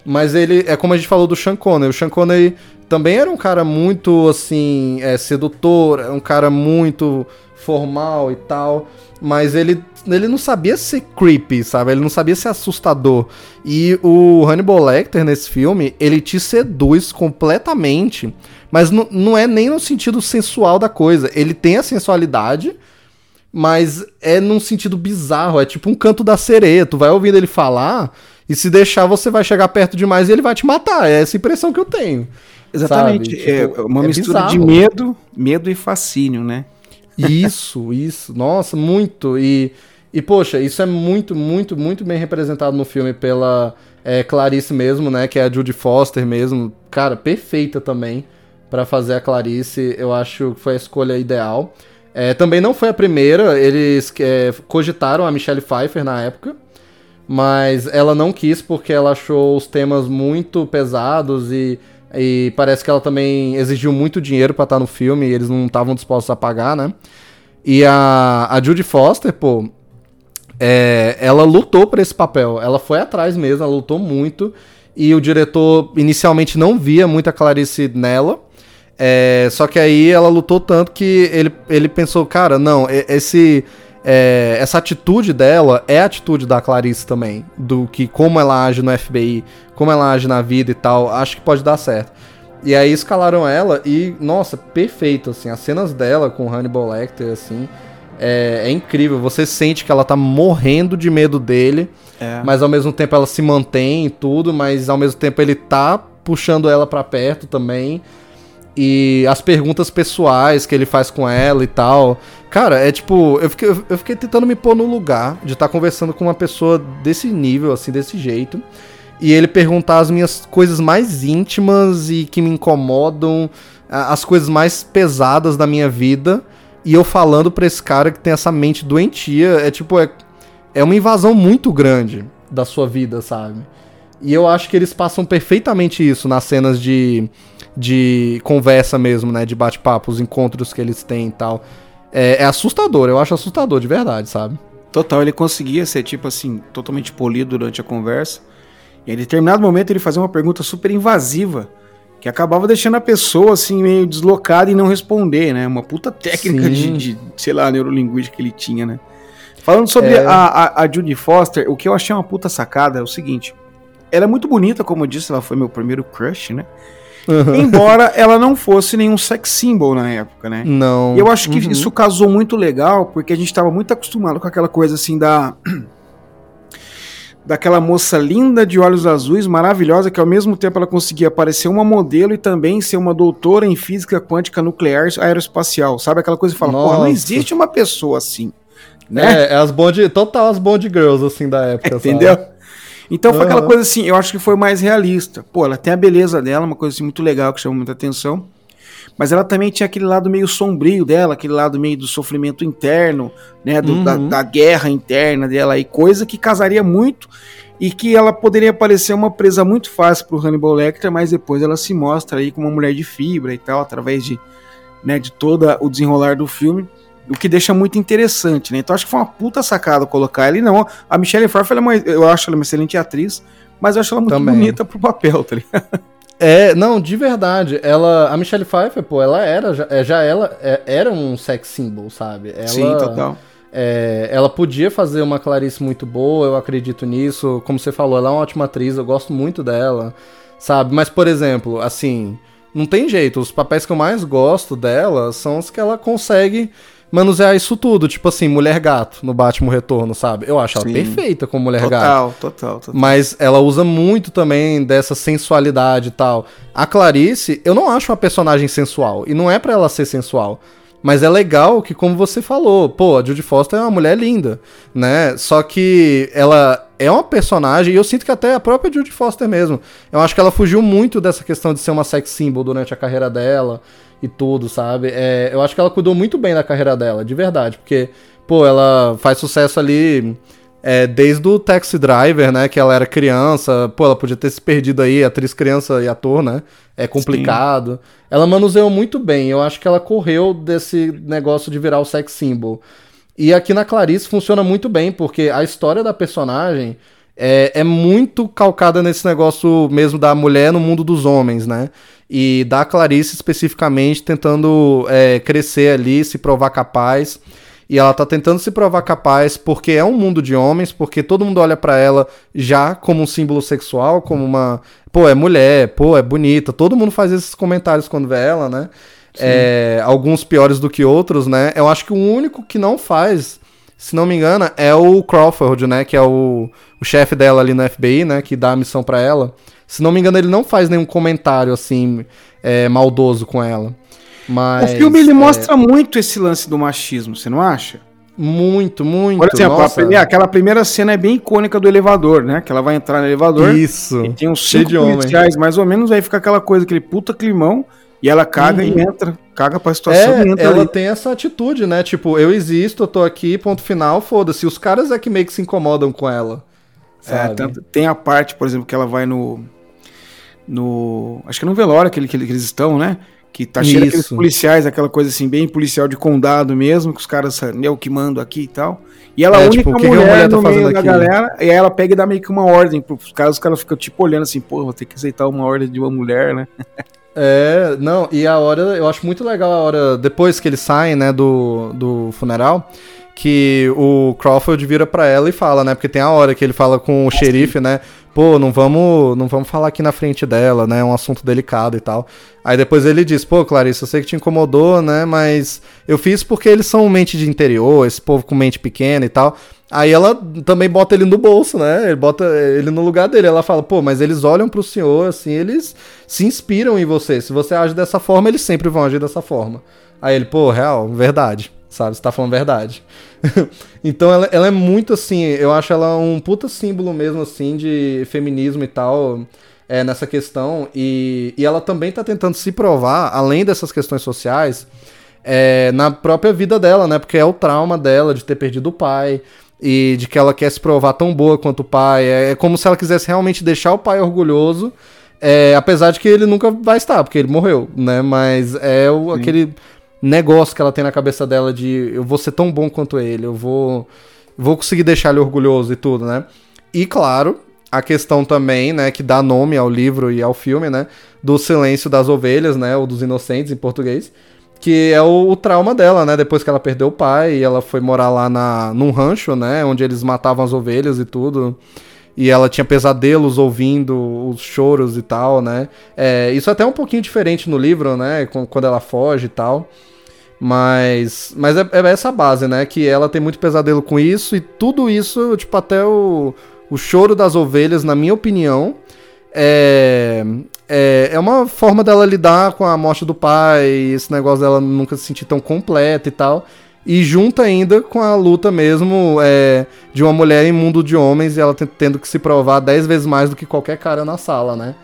mas ele, é como a gente falou do Sean Connery, o Sean Connery também era um cara muito, assim, é, sedutor, um cara muito formal e tal, mas ele, ele não sabia ser creepy, sabe? Ele não sabia ser assustador. E o Hannibal Lecter, nesse filme, ele te seduz completamente, mas não é nem no sentido sensual da coisa. Ele tem a sensualidade, mas é num sentido bizarro, é tipo um canto da sereia. Tu vai ouvindo ele falar e se deixar você vai chegar perto demais e ele vai te matar. É essa impressão que eu tenho. Exatamente. Tipo, é uma é mistura bizarro. de medo, medo e fascínio, né? Isso, isso. Nossa, muito. E, e poxa, isso é muito, muito, muito bem representado no filme pela é, Clarice mesmo, né? Que é a Judy Foster mesmo. Cara, perfeita também para fazer a Clarice. Eu acho que foi a escolha ideal. É, também não foi a primeira, eles é, cogitaram a Michelle Pfeiffer na época, mas ela não quis porque ela achou os temas muito pesados e, e parece que ela também exigiu muito dinheiro para estar no filme e eles não estavam dispostos a pagar, né? E a, a Judy Foster, pô, é, ela lutou por esse papel, ela foi atrás mesmo, ela lutou muito e o diretor inicialmente não via muita Clarice nela. É, só que aí ela lutou tanto que ele, ele pensou, cara, não, esse, é, essa atitude dela é a atitude da Clarice também. Do que como ela age no FBI, como ela age na vida e tal, acho que pode dar certo. E aí escalaram ela e, nossa, perfeito, assim, as cenas dela com Hannibal Lecter, assim, é, é incrível. Você sente que ela tá morrendo de medo dele, é. mas ao mesmo tempo ela se mantém e tudo, mas ao mesmo tempo ele tá puxando ela para perto também e as perguntas pessoais que ele faz com ela e tal. Cara, é tipo, eu fiquei, eu fiquei tentando me pôr no lugar de estar tá conversando com uma pessoa desse nível, assim, desse jeito. E ele perguntar as minhas coisas mais íntimas e que me incomodam, as coisas mais pesadas da minha vida. E eu falando pra esse cara que tem essa mente doentia, é tipo, é, é uma invasão muito grande da sua vida, sabe? E eu acho que eles passam perfeitamente isso nas cenas de de conversa mesmo, né? De bate-papo, os encontros que eles têm e tal. É, é, assustador, eu acho assustador, de verdade, sabe? Total, ele conseguia ser, tipo assim, totalmente polido durante a conversa. E em determinado momento ele fazia uma pergunta super invasiva, que acabava deixando a pessoa, assim, meio deslocada e não responder, né? Uma puta técnica de, de, sei lá, neurolinguística que ele tinha, né? Falando sobre é... a, a, a Judy Foster, o que eu achei uma puta sacada é o seguinte. Ela é muito bonita, como eu disse, ela foi meu primeiro crush, né? Uhum. Embora ela não fosse nenhum sex symbol na época, né? Não. E eu acho que uhum. isso casou muito legal, porque a gente estava muito acostumado com aquela coisa assim da. daquela moça linda de olhos azuis, maravilhosa, que ao mesmo tempo ela conseguia parecer uma modelo e também ser uma doutora em física quântica nuclear aeroespacial. Sabe aquela coisa que fala, porra, não existe uma pessoa assim. Né? É, é as Bond, total as Bond Girls, assim, da época. Entendeu? Então foi uhum. aquela coisa assim, eu acho que foi mais realista. Pô, ela tem a beleza dela, uma coisa assim muito legal que chama muita atenção. Mas ela também tinha aquele lado meio sombrio dela, aquele lado meio do sofrimento interno, né? Do, uhum. da, da, guerra interna dela e coisa que casaria muito e que ela poderia parecer uma presa muito fácil pro Hannibal Lecter, mas depois ela se mostra aí como uma mulher de fibra e tal, através de, né, de todo o desenrolar do filme o que deixa muito interessante, né? Então acho que foi uma puta sacada colocar ela. E não, a Michelle Pfeiffer, é uma, eu acho ela uma excelente atriz, mas eu acho ela muito Também. bonita pro papel, tá ligado? É, não, de verdade, ela, a Michelle Pfeiffer, pô, ela era, já, é, já ela é, era um sex symbol, sabe? Ela, Sim, total. É, ela podia fazer uma Clarice muito boa, eu acredito nisso. Como você falou, ela é uma ótima atriz, eu gosto muito dela, sabe? Mas, por exemplo, assim, não tem jeito, os papéis que eu mais gosto dela são os que ela consegue manusear isso tudo. Tipo assim, Mulher Gato no Batman Retorno, sabe? Eu acho Sim. ela perfeita como Mulher total, Gato. Total, total, total. Mas ela usa muito também dessa sensualidade e tal. A Clarice, eu não acho uma personagem sensual. E não é para ela ser sensual. Mas é legal que, como você falou, pô, a Judy Foster é uma mulher linda, né? Só que ela é uma personagem, e eu sinto que até a própria Judy Foster mesmo, eu acho que ela fugiu muito dessa questão de ser uma sex symbol durante a carreira dela e tudo, sabe? É, eu acho que ela cuidou muito bem da carreira dela, de verdade, porque, pô, ela faz sucesso ali é, desde o Taxi Driver, né? Que ela era criança. Pô, ela podia ter se perdido aí, atriz, criança e ator, né? É complicado. Sim. Ela manuseou muito bem. Eu acho que ela correu desse negócio de virar o sex symbol. E aqui na Clarice funciona muito bem, porque a história da personagem é, é muito calcada nesse negócio mesmo da mulher no mundo dos homens, né? E da Clarice especificamente tentando é, crescer ali, se provar capaz. E ela tá tentando se provar capaz porque é um mundo de homens, porque todo mundo olha para ela já como um símbolo sexual, como uma. Pô, é mulher, pô, é bonita. Todo mundo faz esses comentários quando vê ela, né? É, alguns piores do que outros, né? Eu acho que o único que não faz, se não me engano, é o Crawford, né? Que é o, o chefe dela ali no FBI, né? Que dá a missão para ela. Se não me engano, ele não faz nenhum comentário assim é, maldoso com ela. Mas, o filme ele é... mostra muito esse lance do machismo, você não acha? Muito, muito. Por exemplo, primeira, aquela primeira cena é bem icônica do elevador, né? Que ela vai entrar no elevador. Isso. E tem uns cinco policiais, mais ou menos, aí fica aquela coisa, aquele puta climão, e ela caga uhum. e entra. Caga pra situação é, e entra. Ela ali. tem essa atitude, né? Tipo, eu existo, eu tô aqui, ponto final, foda-se. Os caras é que meio que se incomodam com ela. É? É, tanto, tem a parte, por exemplo, que ela vai no. No. Acho que é no velório que, que, que eles estão, né? Que tá cheio daqueles policiais, aquela coisa assim, bem policial de condado mesmo, que os caras, eu que mando aqui e tal. E ela é, a única tipo, mulher, que mulher tá meio aqui? da galera, e aí ela pega e dá meio que uma ordem pros caras, os caras ficam tipo olhando assim, pô, vou ter que aceitar uma ordem de uma mulher, né? É, não, e a hora, eu acho muito legal a hora, depois que eles saem, né, do, do funeral, que o Crawford vira para ela e fala, né, porque tem a hora que ele fala com o xerife, né, pô, não vamos, não vamos falar aqui na frente dela, né? É um assunto delicado e tal. Aí depois ele diz, pô, Clarice, eu sei que te incomodou, né? Mas eu fiz porque eles são mente de interior, esse povo com mente pequena e tal. Aí ela também bota ele no bolso, né? Ele bota ele no lugar dele. Ela fala, pô, mas eles olham pro senhor, assim, eles se inspiram em você. Se você age dessa forma, eles sempre vão agir dessa forma. Aí ele, pô, real, verdade sabe? Você tá falando verdade. então ela, ela, é muito assim, eu acho ela um puta símbolo mesmo, assim, de feminismo e tal, é, nessa questão. E, e ela também tá tentando se provar, além dessas questões sociais, é, na própria vida dela, né? Porque é o trauma dela de ter perdido o pai. E de que ela quer se provar tão boa quanto o pai. É, é como se ela quisesse realmente deixar o pai orgulhoso. É, apesar de que ele nunca vai estar, porque ele morreu, né? Mas é o, aquele negócio que ela tem na cabeça dela de eu vou ser tão bom quanto ele, eu vou vou conseguir deixar ele orgulhoso e tudo, né? E claro, a questão também, né, que dá nome ao livro e ao filme, né, do silêncio das ovelhas, né, ou dos inocentes em português, que é o, o trauma dela, né, depois que ela perdeu o pai e ela foi morar lá na num rancho, né, onde eles matavam as ovelhas e tudo e ela tinha pesadelos ouvindo os choros e tal, né? É, isso é até um pouquinho diferente no livro, né? Quando ela foge e tal. Mas, mas é, é, essa base, né? Que ela tem muito pesadelo com isso e tudo isso, tipo, até o, o choro das ovelhas, na minha opinião, é, é, é uma forma dela lidar com a morte do pai, esse negócio dela nunca se sentir tão completa e tal. E junta ainda com a luta mesmo é, de uma mulher em mundo de homens e ela tendo que se provar dez vezes mais do que qualquer cara na sala, né?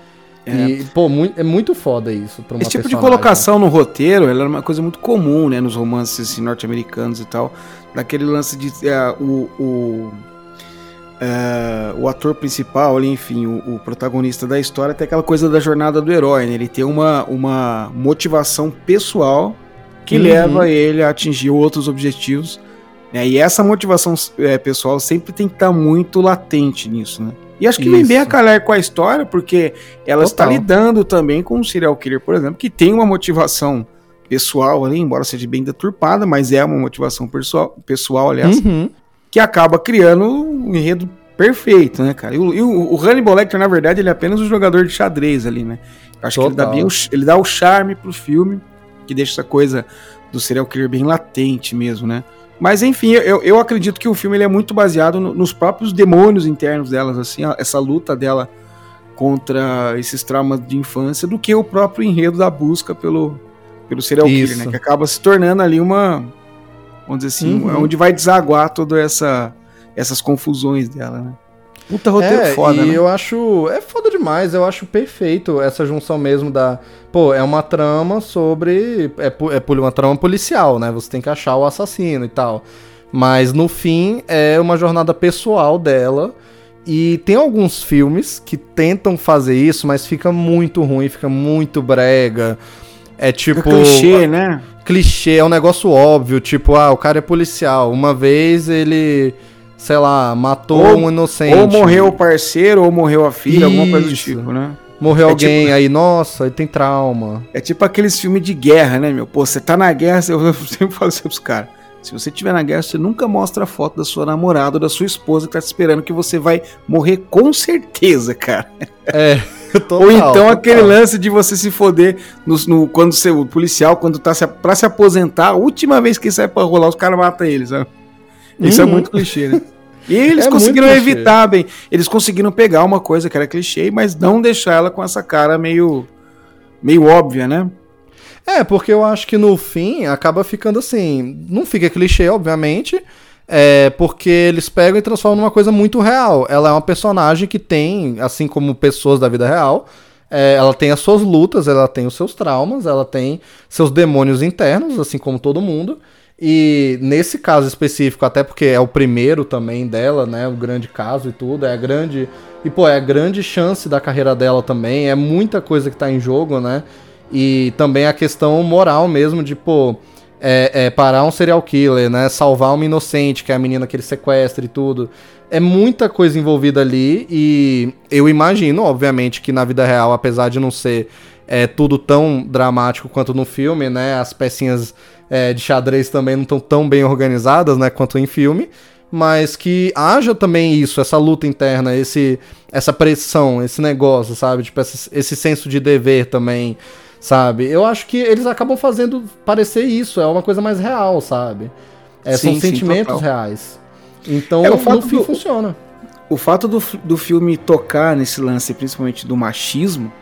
É. E, pô, muito, é muito foda isso. Pra uma Esse tipo personagem. de colocação no roteiro, ela era uma coisa muito comum, né? Nos romances assim, norte-americanos e tal. Daquele lance de uh, o, o, uh, o ator principal ali, enfim, o, o, protagonista da história, tem aquela coisa da jornada do herói, né? Ele tem uma, uma motivação pessoal que uhum. leva ele a atingir outros objetivos. Né? E essa motivação é, pessoal sempre tem que estar muito latente nisso, né? E acho que Isso. vem bem a calhar com a história, porque ela Total. está lidando também com um serial killer, por exemplo, que tem uma motivação pessoal ali, embora seja bem deturpada, mas é uma motivação pessoal, pessoal aliás, uhum. Que acaba criando um enredo perfeito, né, cara? E o, e o, o Hannibal Lecter, na verdade, ele é apenas um jogador de xadrez ali, né? Acho Total. que ele dá, bem o, ele dá o charme pro filme que deixa essa coisa do serial killer bem latente mesmo, né? Mas enfim, eu, eu acredito que o filme ele é muito baseado no, nos próprios demônios internos delas, assim, essa luta dela contra esses traumas de infância, do que o próprio enredo da busca pelo, pelo serial Isso. killer, né? Que acaba se tornando ali uma. Vamos dizer assim, uhum. onde vai desaguar toda essa essas confusões dela, né? Puta roteiro é, foda, e né? eu acho. É foda demais, eu acho perfeito essa junção mesmo da. Pô, é uma trama sobre. É, é uma trama policial, né? Você tem que achar o assassino e tal. Mas no fim é uma jornada pessoal dela. E tem alguns filmes que tentam fazer isso, mas fica muito ruim, fica muito brega. É tipo. É clichê, né? Clichê, é um negócio óbvio. Tipo, ah, o cara é policial. Uma vez ele sei lá, matou ou, um inocente. Ou morreu o parceiro, ou morreu a filha, Isso. alguma coisa do tipo, né? Morreu é alguém, tipo... aí, nossa, aí tem trauma. É tipo aqueles filmes de guerra, né, meu? Pô, você tá na guerra, eu sempre falo isso pros caras. Se você estiver na guerra, você nunca mostra a foto da sua namorada ou da sua esposa que tá te esperando que você vai morrer com certeza, cara. É. Total, Ou então total. aquele lance de você se foder no, no, quando você, o policial, quando tá se, pra se aposentar, a última vez que sai pra rolar, os caras matam ele, sabe? Isso é uhum. é muito clichê, né? E eles é conseguiram evitar bem. Eles conseguiram pegar uma coisa que era clichê, mas não deixar ela com essa cara meio, meio óbvia, né? É, porque eu acho que no fim acaba ficando assim. Não fica clichê, obviamente. É porque eles pegam e transformam numa coisa muito real. Ela é uma personagem que tem, assim como pessoas da vida real, é, ela tem as suas lutas, ela tem os seus traumas, ela tem seus demônios internos, assim como todo mundo. E nesse caso específico, até porque é o primeiro também dela, né? O grande caso e tudo, é a grande. E, pô, é a grande chance da carreira dela também. É muita coisa que tá em jogo, né? E também a questão moral mesmo de, pô, é, é parar um serial killer, né? Salvar uma inocente, que é a menina que ele sequestra e tudo. É muita coisa envolvida ali. E eu imagino, obviamente, que na vida real, apesar de não ser é, tudo tão dramático quanto no filme, né? As pecinhas é, de xadrez também não estão tão bem organizadas, né, quanto em filme, mas que haja também isso, essa luta interna, esse, essa pressão, esse negócio, sabe? Tipo, esse, esse senso de dever também, sabe? Eu acho que eles acabam fazendo parecer isso, é uma coisa mais real, sabe? É, sim, são sim, sentimentos total. reais. Então, é, o fato no fim do, funciona. O fato do, do filme tocar nesse lance, principalmente do machismo,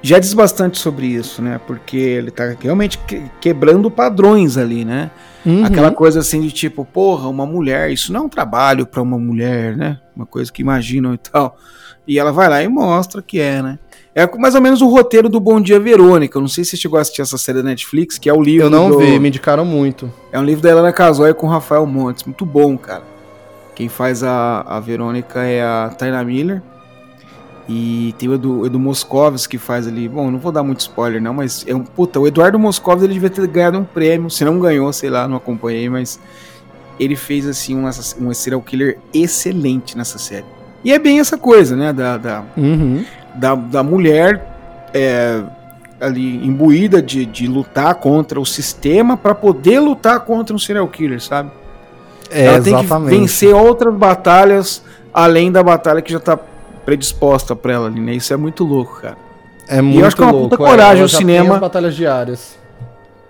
já diz bastante sobre isso, né? Porque ele tá realmente quebrando padrões ali, né? Uhum. Aquela coisa assim de tipo, porra, uma mulher, isso não é um trabalho para uma mulher, né? Uma coisa que imaginam e tal. E ela vai lá e mostra que é, né? É mais ou menos o roteiro do Bom Dia Verônica. Eu não sei se você chegou a assistir essa série da Netflix, que é o livro. Eu não do... vi, me indicaram muito. É um livro da Helena Casoy com o Rafael Montes. Muito bom, cara. Quem faz a, a Verônica é a Taina Miller. E tem o Edu, Edu Moscovis que faz ali. Bom, não vou dar muito spoiler, não, mas é um. Puta, o Eduardo Moscovis ele devia ter ganhado um prêmio. Se não ganhou, sei lá, não acompanhei, mas ele fez assim um, um serial killer excelente nessa série. E é bem essa coisa, né? Da, da, uhum. Da, da, mulher é, ali imbuída de, de lutar contra o sistema para poder lutar contra um serial killer, sabe? É, Ela exatamente. tem que vencer outras batalhas além da batalha que já tá predisposta pra ela ali, né? Isso é muito louco, cara. É muito louco. E eu acho que é uma puta coragem é, o cinema. batalhas diárias.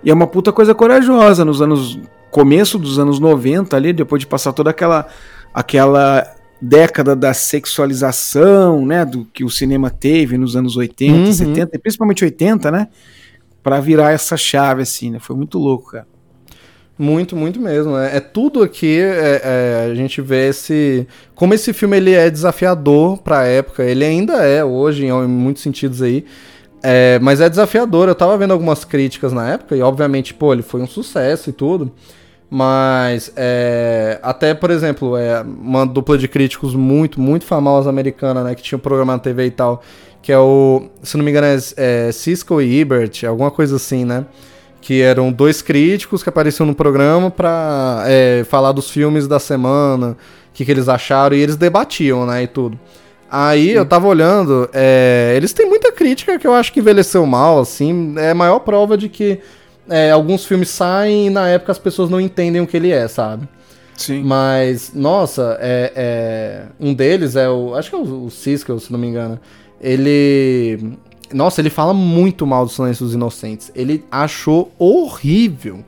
E é uma puta coisa corajosa nos anos. começo dos anos 90 ali, depois de passar toda aquela. aquela década da sexualização, né, do que o cinema teve nos anos 80, uhum. 70, e principalmente 80, né, para virar essa chave assim, né? Foi muito louco, cara. Muito, muito mesmo. É, é tudo aqui, é, é, a gente vê esse. Como esse filme ele é desafiador pra época. Ele ainda é hoje, em, em muitos sentidos aí. É, mas é desafiador. Eu tava vendo algumas críticas na época, e obviamente, pô, ele foi um sucesso e tudo. Mas é, até, por exemplo, é, uma dupla de críticos muito, muito famosa americana, né? Que tinha um programa na TV e tal. Que é o. Se não me engano, é, é Cisco e Ebert, alguma coisa assim, né? que eram dois críticos que apareciam no programa para é, falar dos filmes da semana, o que, que eles acharam, e eles debatiam, né, e tudo. Aí Sim. eu tava olhando, é, eles têm muita crítica que eu acho que envelheceu mal, assim, é a maior prova de que é, alguns filmes saem e na época as pessoas não entendem o que ele é, sabe? Sim. Mas, nossa, é, é, um deles é o. Acho que é o, o Cisco, se não me engano. Ele. Nossa, ele fala muito mal do Silêncio dos Inocentes. Ele achou horrível.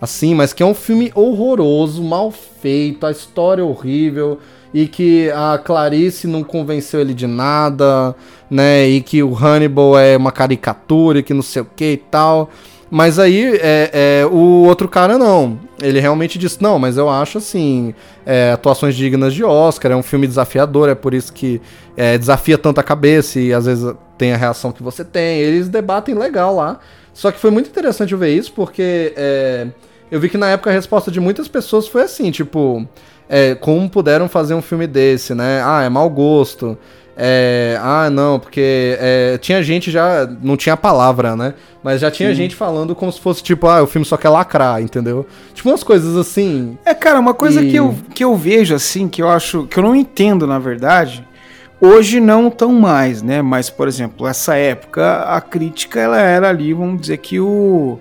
Assim, mas que é um filme horroroso, mal feito, a história é horrível e que a Clarice não convenceu ele de nada, né? E que o Hannibal é uma caricatura e que não sei o que e tal. Mas aí é, é, o outro cara não. Ele realmente disse, não, mas eu acho assim, é, atuações dignas de Oscar, é um filme desafiador, é por isso que é, desafia tanto a cabeça e às vezes tem a reação que você tem. Eles debatem legal lá. Só que foi muito interessante eu ver isso, porque é, eu vi que na época a resposta de muitas pessoas foi assim, tipo, é, como puderam fazer um filme desse, né? Ah, é mau gosto. É, ah, não, porque é, tinha gente já. Não tinha palavra, né? Mas já tinha Sim. gente falando como se fosse tipo, ah, o filme só quer lacrar, entendeu? Tipo umas coisas assim. É, cara, uma coisa e... que, eu, que eu vejo assim, que eu acho. que eu não entendo, na verdade. Hoje não tão mais, né? Mas, por exemplo, essa época a crítica ela era ali, vamos dizer que o.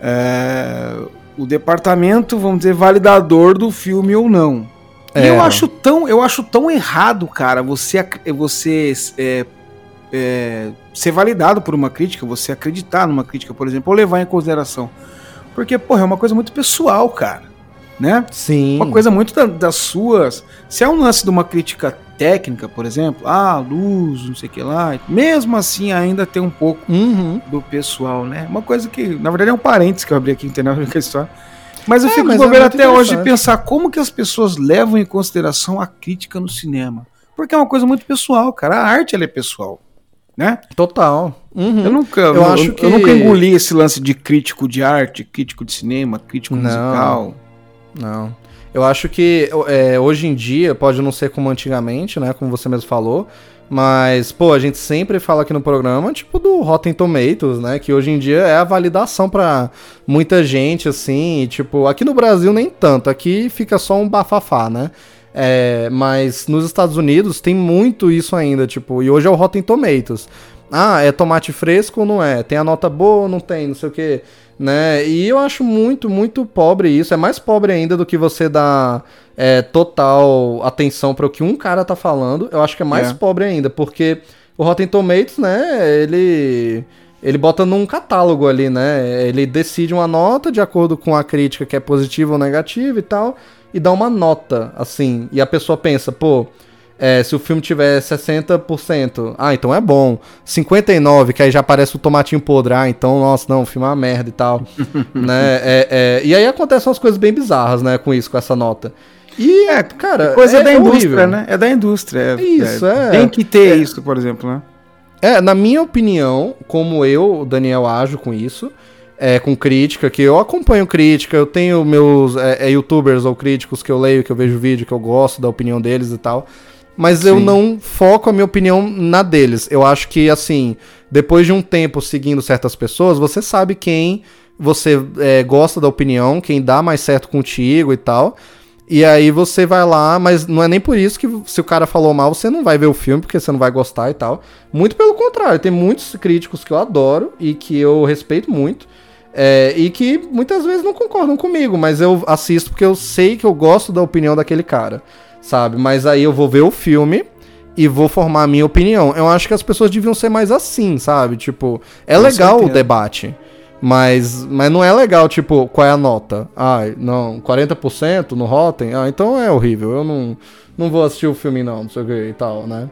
É, o departamento, vamos dizer, validador do filme ou não. É. E eu acho tão, eu acho tão errado, cara, você, você é, é, ser validado por uma crítica, você acreditar numa crítica, por exemplo, ou levar em consideração. Porque, porra, é uma coisa muito pessoal, cara. Né? Sim. Uma coisa muito da, das suas. Se é um lance de uma crítica técnica, por exemplo, ah, luz, não sei o que lá, mesmo assim ainda tem um pouco uhum. do pessoal, né? Uma coisa que, na verdade, é um parênteses que eu abri aqui, entendeu? A história. Mas eu é, fico bobeira é até hoje de pensar como que as pessoas levam em consideração a crítica no cinema. Porque é uma coisa muito pessoal, cara. A arte ela é pessoal. Né? Total. Uhum. Eu nunca, eu, eu acho que eu nunca engoli esse lance de crítico de arte, crítico de cinema, crítico não, musical. Não. Eu acho que é, hoje em dia pode não ser como antigamente, né? Como você mesmo falou, mas, pô, a gente sempre fala aqui no programa, tipo, do Rotten Tomatoes, né? Que hoje em dia é a validação para muita gente, assim. E, tipo, aqui no Brasil nem tanto. Aqui fica só um bafafá, né? É, mas nos Estados Unidos tem muito isso ainda, tipo, e hoje é o Rotten Tomatoes. Ah, é tomate fresco ou não é? Tem a nota boa ou não tem? Não sei o que, né? E eu acho muito, muito pobre isso. É mais pobre ainda do que você dar é, total atenção para o que um cara tá falando. Eu acho que é mais é. pobre ainda, porque o Rotten Tomatoes, né, ele ele bota num catálogo ali, né? Ele decide uma nota de acordo com a crítica que é positiva ou negativa e tal, e dá uma nota, assim. E a pessoa pensa, pô, é, se o filme tiver 60%, ah, então é bom. 59%, que aí já aparece o tomatinho podre, ah, então, nossa, não, o filme é uma merda e tal. né? É, é, e aí acontecem umas coisas bem bizarras, né, com isso, com essa nota. E, é, cara, coisa é, da indústria, né? É da indústria. É, isso, é. Tem que ter isso, por exemplo, né? É, na minha opinião, como eu, Daniel, ajo com isso, é, com crítica, que eu acompanho crítica, eu tenho meus é, é, youtubers ou críticos que eu leio, que eu vejo vídeo, que eu gosto da opinião deles e tal mas Sim. eu não foco a minha opinião na deles. Eu acho que, assim, depois de um tempo seguindo certas pessoas, você sabe quem você é, gosta da opinião, quem dá mais certo contigo e tal. E aí você vai lá, mas não é nem por isso que se o cara falou mal, você não vai ver o filme, porque você não vai gostar e tal. Muito pelo contrário, tem muitos críticos que eu adoro e que eu respeito muito. É, e que muitas vezes não concordam comigo, mas eu assisto porque eu sei que eu gosto da opinião daquele cara sabe? Mas aí eu vou ver o filme e vou formar a minha opinião. Eu acho que as pessoas deviam ser mais assim, sabe? Tipo, é Com legal certeza. o debate. Mas, mas não é legal, tipo, qual é a nota? Ah, não, 40% no Rotten? Ah, então é horrível. Eu não, não vou assistir o filme, não, não sei o que e tal, né?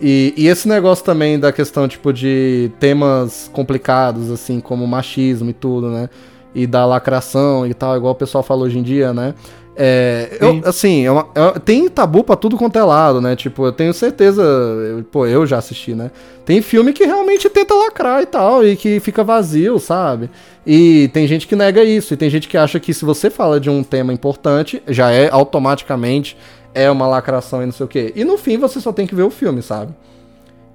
E, e esse negócio também da questão, tipo, de temas complicados, assim, como machismo e tudo, né? E da lacração e tal, igual o pessoal fala hoje em dia, né? É, eu, assim, é uma, é, tem tabu pra tudo quanto é lado, né? Tipo, eu tenho certeza. Eu, pô, eu já assisti, né? Tem filme que realmente tenta lacrar e tal, e que fica vazio, sabe? E tem gente que nega isso, e tem gente que acha que se você fala de um tema importante, já é automaticamente é uma lacração e não sei o quê. E no fim você só tem que ver o filme, sabe?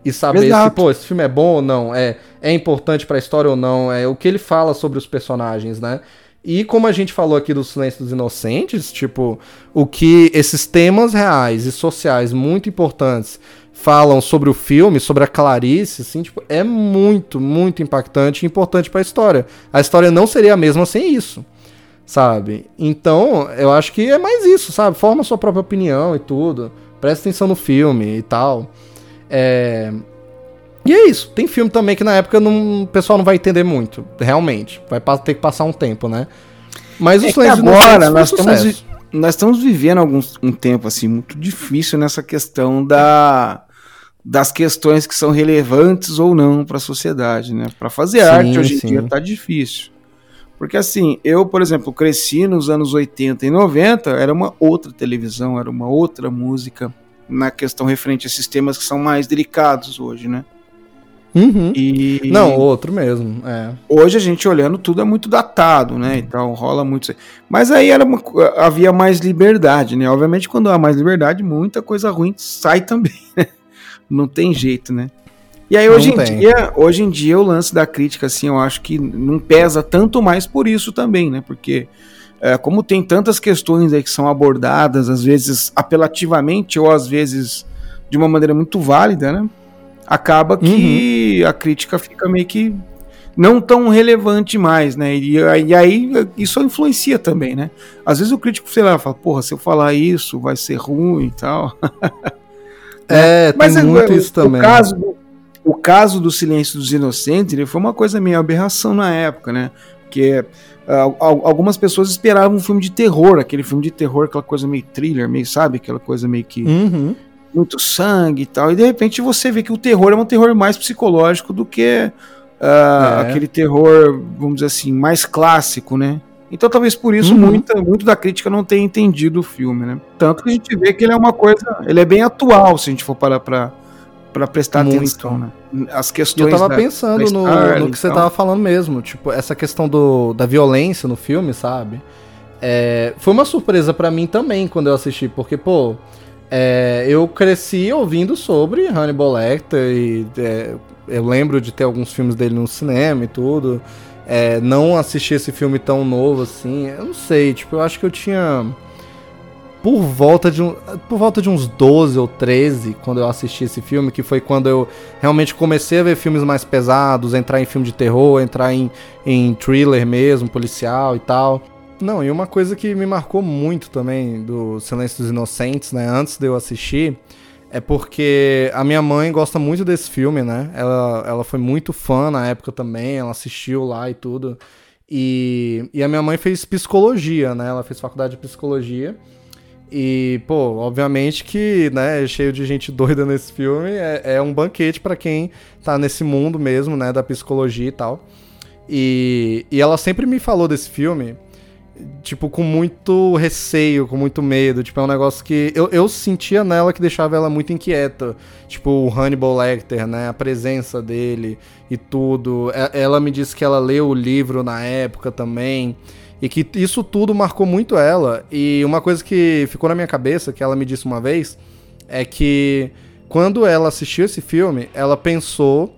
E saber Exato. se, pô, esse filme é bom ou não, é, é importante pra história ou não, é o que ele fala sobre os personagens, né? E como a gente falou aqui do Silêncio dos Inocentes, tipo, o que esses temas reais e sociais muito importantes falam sobre o filme, sobre a Clarice, assim, tipo, é muito, muito impactante e importante para a história. A história não seria a mesma sem isso, sabe? Então, eu acho que é mais isso, sabe? Forma sua própria opinião e tudo. Presta atenção no filme e tal. É... E é isso. Tem filme também que na época não, o pessoal não vai entender muito, realmente. Vai ter que passar um tempo, né? Mas os é agora nós estamos, nós estamos vivendo alguns, um tempo assim muito difícil nessa questão da das questões que são relevantes ou não para a sociedade, né? Para fazer Sim, arte hoje em sim. dia tá difícil. Porque assim, eu, por exemplo, cresci nos anos 80 e 90, era uma outra televisão, era uma outra música na questão referente a esses temas que são mais delicados hoje, né? Uhum. E Não, outro mesmo. É. hoje a gente olhando tudo é muito datado, né? Então rola muito. Mas aí era uma havia mais liberdade, né? Obviamente, quando há mais liberdade, muita coisa ruim sai também. né? Não tem jeito, né? E aí Não hoje em tem. dia, hoje em dia o lance da crítica, assim, eu acho que não pesa tanto mais por isso também, né? Porque é, como tem tantas questões aí que são abordadas, às vezes apelativamente ou às vezes de uma maneira muito válida, né? Acaba que a crítica fica meio que não tão relevante mais, né? E, aí- e aí isso influencia também, né? Às vezes o crítico, sei lá, fala, porra, se eu falar isso vai ser ruim e tal. É, tem é, muito o- isso também. O caso, do, o caso do Silêncio dos Inocentes ele foi uma coisa meio aberração na época, né? Porque al- algumas pessoas esperavam um filme de terror, aquele filme de terror, aquela coisa meio thriller, meio, sabe? Aquela coisa meio que Uhum. Muito sangue e tal. E de repente você vê que o terror é um terror mais psicológico do que ah, É. aquele terror, vamos dizer assim, mais clássico, né? Então talvez por isso Uhum. muita, muito da crítica não tenha entendido o filme, né? Tanto que a gente vê que ele é uma coisa, ele é bem atual, se a gente for parar pra, pra prestar Muito. atenção, né? As E eu questões tava da- pensando da no, no que você tava falando mesmo, tipo, essa questão do, da violência no filme, sabe? É, foi uma surpresa pra mim também quando eu assisti, porque, pô, é, eu cresci ouvindo sobre Hannibal Lecter e é, eu lembro de ter alguns filmes dele no cinema e tudo. É, não assisti esse filme tão novo assim, eu não sei, tipo, eu acho que eu tinha por volta de um, por volta de uns 12 ou 13 quando eu assisti esse filme, que foi quando eu realmente comecei a ver filmes mais pesados, entrar em filme de terror, entrar em, em thriller mesmo, policial e tal. Não, e uma coisa que me marcou muito também do Silêncio dos Inocentes, né, antes de eu assistir, é porque a minha mãe gosta muito desse filme, né? Ela, ela foi muito fã na época também, ela assistiu lá e tudo. E, e a minha mãe fez psicologia, né? Ela fez faculdade de psicologia. E, pô, obviamente que, né, cheio de gente doida nesse filme, é, é um banquete pra quem tá nesse mundo mesmo, né, da psicologia e tal. E, e ela sempre me falou desse filme, tipo, com muito receio, com muito medo. Tipo, é um negócio que eu, eu sentia nela que deixava ela muito inquieta. Tipo, o Hannibal Lecter, né, a presença dele e tudo. E- Ela me disse que ela leu o livro na época também. E que isso tudo marcou muito ela. E uma coisa que ficou na minha cabeça, que ela me disse uma vez, é que quando ela assistiu esse filme, ela pensou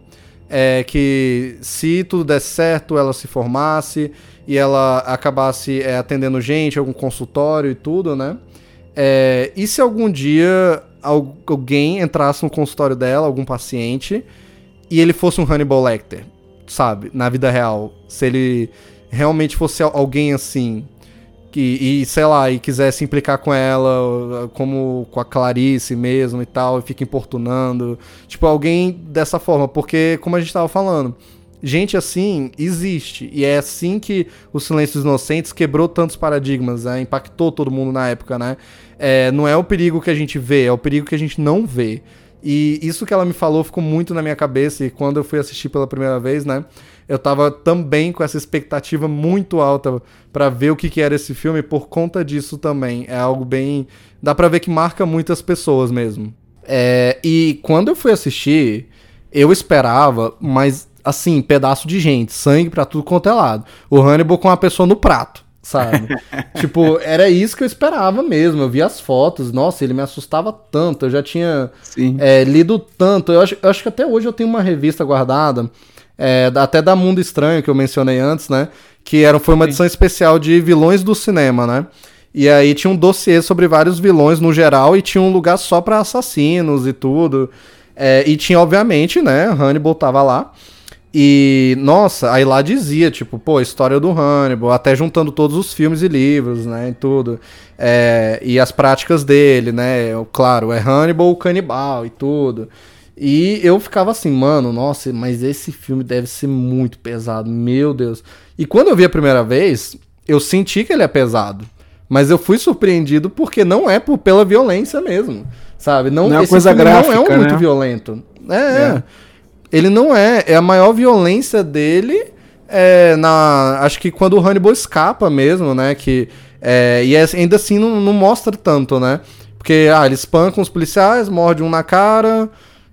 é, que se tudo desse certo, ela se formasse e ela acabasse é, atendendo gente, algum consultório e tudo, né? É, e se algum dia al- alguém entrasse no consultório dela, algum paciente, e ele fosse um Hannibal Lecter, sabe? Na vida real. Se ele realmente fosse al- alguém assim, que, e sei lá, e quisesse implicar com ela, como com a Clarice mesmo e tal, e fica importunando. Tipo, alguém dessa forma, porque, como a gente tava falando, gente assim existe. E é assim que o Silêncio dos Inocentes quebrou tantos paradigmas, né? Impactou todo mundo na época, né? É, não é o perigo que a gente vê, é o perigo que a gente não vê. E isso que ela me falou ficou muito na minha cabeça. E quando eu fui assistir pela primeira vez, né? Eu tava também com essa expectativa muito alta pra ver o que, que era esse filme por conta disso também. É algo bem. Dá pra ver que marca muitas pessoas mesmo. É, e quando eu fui assistir, eu esperava, mas assim, pedaço de gente, sangue pra tudo quanto é lado. O Hannibal com uma pessoa no prato, sabe? tipo, era isso que eu esperava mesmo. Eu vi as fotos, nossa, ele me assustava tanto. Eu já tinha Sim. é, lido tanto. Eu acho, eu acho que até hoje eu tenho uma revista guardada, é, até da Mundo Estranho, que eu mencionei antes, né? Que era, foi uma edição especial de vilões do cinema, né? E aí tinha um dossiê sobre vários vilões no geral e tinha um lugar só pra assassinos e tudo. É, e tinha, obviamente, né? Hannibal tava lá. E, nossa, aí lá dizia, tipo, pô, história do Hannibal, até juntando todos os filmes e livros, né, e tudo. É, e as práticas dele, né, claro, é Hannibal o canibal e tudo. E eu ficava assim, mano, nossa, mas esse filme deve ser muito pesado, meu Deus. E quando eu vi a primeira vez, eu senti que ele é pesado. Mas eu fui surpreendido porque não é por, pela violência mesmo. sabe? Não, Não é coisa filme gráfica, não é um muito né? violento. É, É. é. Ele não é. É a maior violência dele é na. Acho que quando o Hannibal escapa mesmo, né? Que. É, e é- ainda assim não, não mostra tanto, né? Porque, ah, ele espanca os policiais, morde um na cara.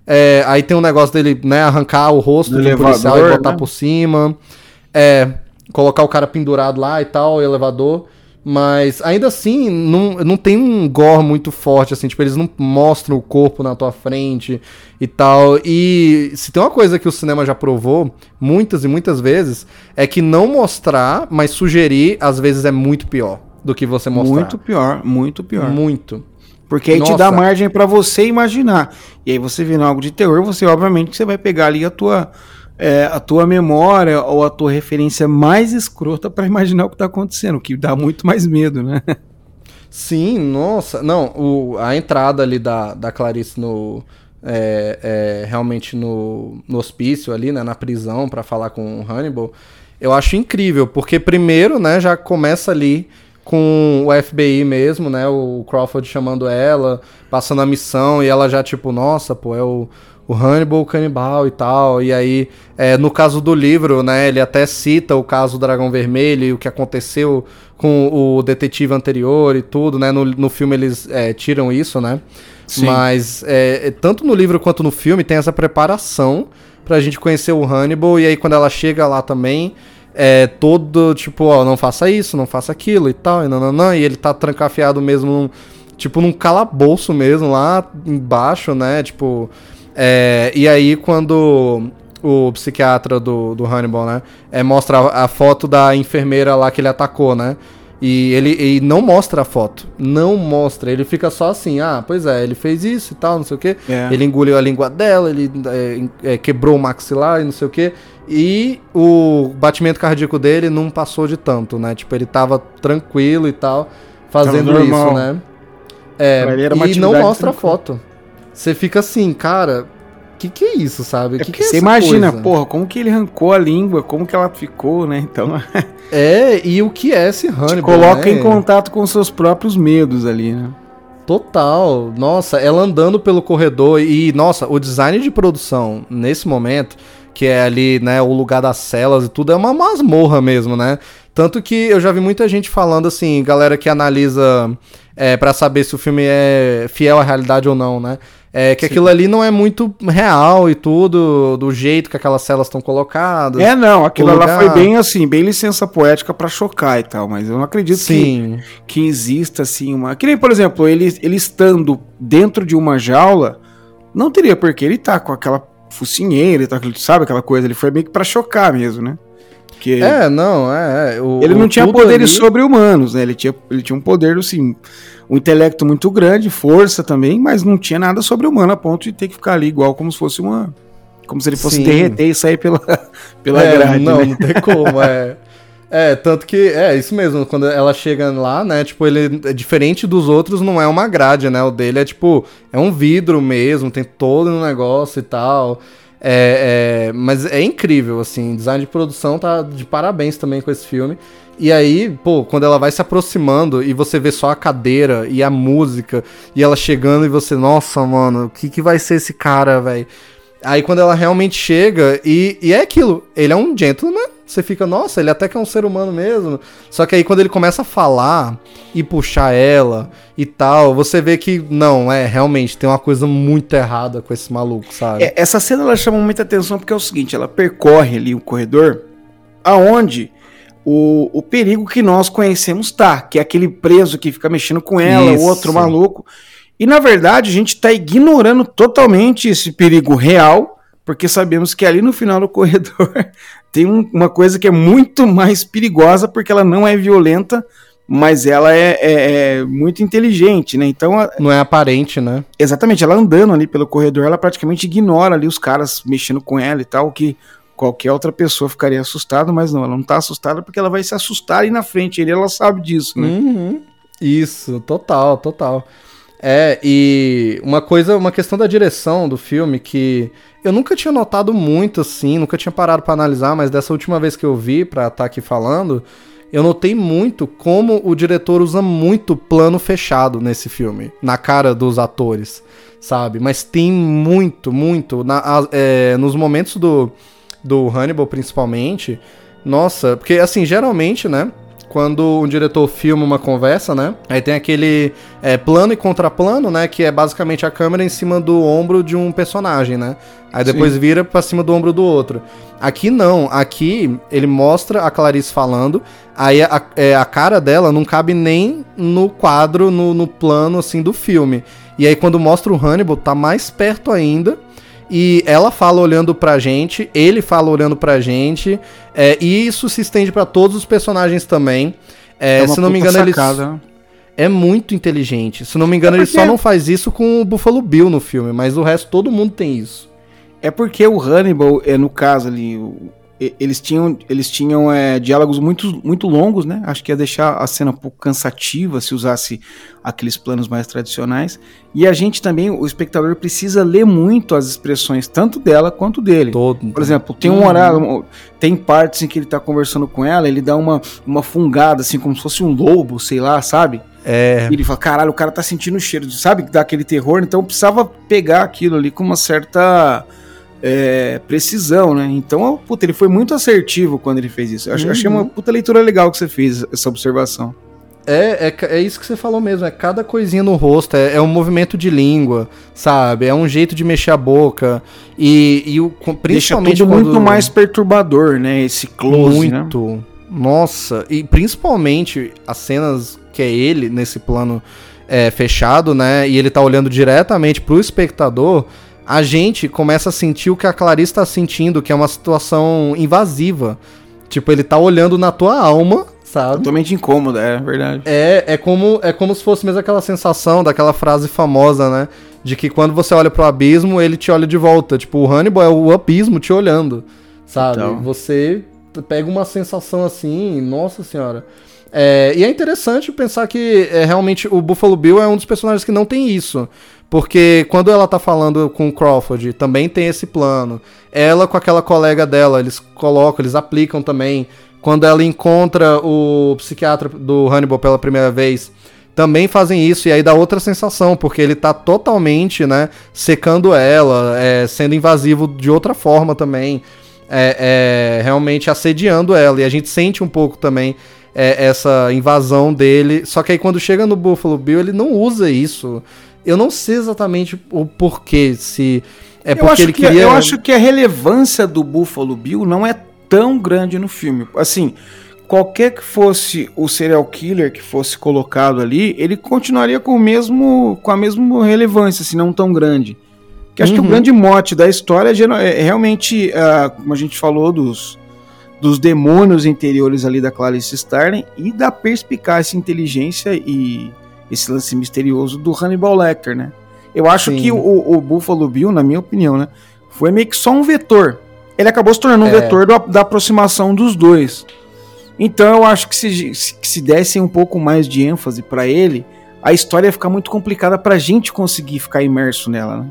é, aí tem um negócio dele, né, arrancar o rosto do policial e botar né? por cima. É, colocar o cara pendurado lá e tal, o elevador. Mas ainda assim, não, não tem um gore muito forte, assim, tipo, eles não mostram o corpo na tua frente e tal. E se tem uma coisa que o cinema já provou, muitas e muitas vezes, é que não mostrar, mas sugerir, às vezes é muito pior do que você mostrar. Muito pior, muito pior. Muito. Porque aí te Nossa. dá margem pra você imaginar. E aí você vendo algo de terror, você obviamente você vai pegar ali a tua é, a tua memória ou a tua referência mais escrota pra imaginar o que tá acontecendo, o que dá muito mais medo, né? Sim, nossa. Não, o, a entrada ali da, da Clarice no. é, é, realmente no, no hospício ali, né? Na prisão, pra falar com o Hannibal. Eu acho incrível, porque primeiro, né, já começa ali com o FBI mesmo, né? O Crawford chamando ela, passando a missão, e ela já, tipo, nossa, pô, é o, o Hannibal canibal e tal. E aí, é, no caso do livro, né, ele até cita o caso do Dragão Vermelho e o que aconteceu com o detetive anterior e tudo, né? No, no filme eles é, tiram isso, né? Sim. Mas é, tanto no livro quanto no filme tem essa preparação pra gente conhecer o Hannibal. E aí quando ela chega lá também, é todo tipo, ó, não faça isso, não faça aquilo e tal, e nananã. E ele tá trancafiado mesmo num, tipo, num calabouço mesmo lá embaixo, né? Tipo. É, e aí quando o psiquiatra do, do Hannibal, né? É, mostra a, a foto da enfermeira lá que ele atacou, né? E ele e não mostra a foto. Não mostra. Ele fica só assim, ah, pois é, ele fez isso e tal, não sei o quê. É. Ele engoliu a língua dela, ele é, é, quebrou o maxilar e não sei o quê. E o batimento cardíaco dele não passou de tanto, né? Tipo, ele tava tranquilo e tal, fazendo isso, né? É, e não mostra a tranquila. foto. Você fica assim, cara, que que é isso, sabe? É que que é você imagina, coisa? porra, como que ele arrancou a língua, como que ela ficou, né? Então, É, e o que é esse Hannibal, te coloca né? em contato com seus próprios medos ali, né? Total. Nossa, ela andando pelo corredor e, nossa, o design de produção nesse momento, que é ali, né, o lugar das celas e tudo, é uma masmorra mesmo, né? Tanto que eu já vi muita gente falando assim, galera que analisa é, para saber se o filme é fiel à realidade ou não, né? É que Sim. aquilo ali não é muito real e tudo, do jeito que aquelas celas estão colocadas. É, não, aquilo lá foi bem assim, bem licença poética pra chocar e tal, mas eu não acredito que, Sim. que exista assim uma. Que nem, por exemplo, ele, ele estando dentro de uma jaula, não teria porque ele tá com aquela focinheira, ele tá, sabe aquela coisa, ele foi meio que pra chocar mesmo, né? Porque É, não, é. é, o- ele não tinha poderes ali- sobre-humanos, né? Ele tinha, ele tinha um poder, assim, um intelecto muito grande, força também, mas não tinha nada sobre-humano a ponto de ter que ficar ali igual como se fosse uma. Como se ele fosse Sim. derreter e sair pela, pela é, grade. Não, né? não tem como, é. É, tanto que é isso mesmo, quando ela chega lá, né, tipo, ele é diferente dos outros, não é uma grade, né, o dele é tipo, é um vidro mesmo, tem todo um negócio e tal, é, é, mas é incrível, assim, design de produção tá de parabéns também com esse filme, e aí, pô, quando ela vai se aproximando e você vê só a cadeira e a música, e ela chegando e você, nossa, mano, o que que vai ser esse cara, velho? Aí quando ela realmente chega, e, e é aquilo, ele é um gentleman, você fica, nossa, ele até que é um ser humano mesmo. Só que aí quando ele começa a falar e puxar ela e tal, você vê que, não, é, realmente, tem uma coisa muito errada com esse maluco, sabe? É, essa cena ela chama muita atenção porque é o seguinte, ela percorre ali o corredor aonde o, o perigo que nós conhecemos tá, que é aquele preso que fica mexendo com ela, Isso. o outro maluco. E na verdade a gente tá ignorando totalmente esse perigo real, porque sabemos que ali no final do corredor tem um- uma coisa que é muito mais perigosa, porque ela não é violenta, mas ela é, é- é muito inteligente, né? Então a- Não é aparente, né? Exatamente, ela andando ali pelo corredor, ela praticamente ignora ali os caras mexendo com ela e tal, que qualquer outra pessoa ficaria assustada, mas não, ela não tá assustada porque ela vai se assustar ali na frente, ele ela sabe disso, né? Uhum. Isso, total, total. É, e uma coisa, uma questão da direção do filme que eu nunca tinha notado muito assim, nunca tinha parado pra analisar, mas dessa última vez que eu vi pra estar aqui falando, eu notei muito como o diretor usa muito plano fechado nesse filme, na cara dos atores, sabe? Mas tem muito, muito. Na, é, nos momentos do, do Hannibal, principalmente, nossa, porque assim, geralmente, né? Quando um diretor filma uma conversa, né? Aí tem aquele é, plano e contraplano, né? Que é basicamente a câmera em cima do ombro de um personagem, né? Aí depois Sim. vira pra cima do ombro do outro. Aqui não, aqui ele mostra a Clarice falando, aí a, é, a cara dela não cabe nem no quadro, no, no plano, assim, do filme. E aí quando mostra o Hannibal, tá mais perto ainda. E ela fala olhando pra gente, ele fala olhando pra gente, é, e isso se estende para todos os personagens também. É, é se não me engano, sacada. eles. É muito inteligente. Se não me engano, é porque... ele só não faz isso com o Buffalo Bill no filme, mas o resto todo mundo tem isso. É porque o Hannibal, é, no caso ali, eles tinham, eles tinham é, diálogos muito, muito longos, né? Acho que ia deixar a cena um pouco cansativa se usasse aqueles planos mais tradicionais. E a gente também, o espectador, precisa ler muito as expressões, tanto dela quanto dele. Todo. Por exemplo, tem um horário, tem partes em que ele tá conversando com ela, ele dá uma, uma fungada, assim, como se fosse um lobo, sei lá, sabe? É. E ele fala, caralho, o cara tá sentindo o cheiro, sabe? Dá aquele terror, então precisava pegar aquilo ali com uma certa é, precisão, né? Então, puta, ele foi muito assertivo quando ele fez isso. Eu uhum. achei uma puta leitura legal que você fez, essa observação. É, é, é isso que você falou mesmo, é cada coisinha no rosto, é, é um movimento de língua, sabe? É um jeito de mexer a boca. E, e o, principalmente. Deixa tudo quando... muito mais perturbador, né? Esse close. Né? Muito. Né? Nossa, e principalmente as cenas que é ele nesse plano é, fechado, né? E ele tá olhando diretamente pro espectador a gente começa a sentir o que a Clarice tá sentindo, que é uma situação invasiva. Tipo, ele tá olhando na tua alma, sabe? Totalmente incômoda, é verdade. É, é como, é como se fosse mesmo aquela sensação daquela frase famosa, né? De que quando você olha pro abismo, ele te olha de volta. Tipo, o Hannibal é o abismo te olhando, sabe? Então. Você pega uma sensação assim, nossa senhora. É, e é interessante pensar que é, realmente o Buffalo Bill é um dos personagens que não tem isso. Porque quando ela tá falando com o Crawford, também tem esse plano. Ela com aquela colega dela, eles colocam, eles aplicam também. Quando ela encontra o psiquiatra do Hannibal pela primeira vez, também fazem isso. E aí dá outra sensação, porque ele tá totalmente, né, secando ela, é, sendo invasivo de outra forma também. É, é, realmente assediando ela. E a gente sente um pouco também é, essa invasão dele. Só que aí quando chega no Buffalo Bill, ele não usa isso. Eu não sei exatamente o porquê, se é porque ele que, queria... Eu acho que a relevância do Buffalo Bill não é tão grande no filme. Assim, qualquer que fosse o serial killer que fosse colocado ali, ele continuaria com o mesmo com a mesma relevância, se não tão grande. Que acho uhum. que o uhum. grande mote da história é, é realmente, uh, como a gente falou, dos, dos demônios interiores ali da Clarice Starling e da perspicácia, inteligência e esse lance misterioso do Hannibal Lecter, né? Eu acho Sim. que o, o, Buffalo Bill, na minha opinião, né, foi meio que só um vetor. Ele acabou se tornando um é. vetor do, da aproximação dos dois. Então eu acho que se, que se dessem um pouco mais de ênfase para ele, a história ia ficar muito complicada pra gente conseguir ficar imerso nela, né?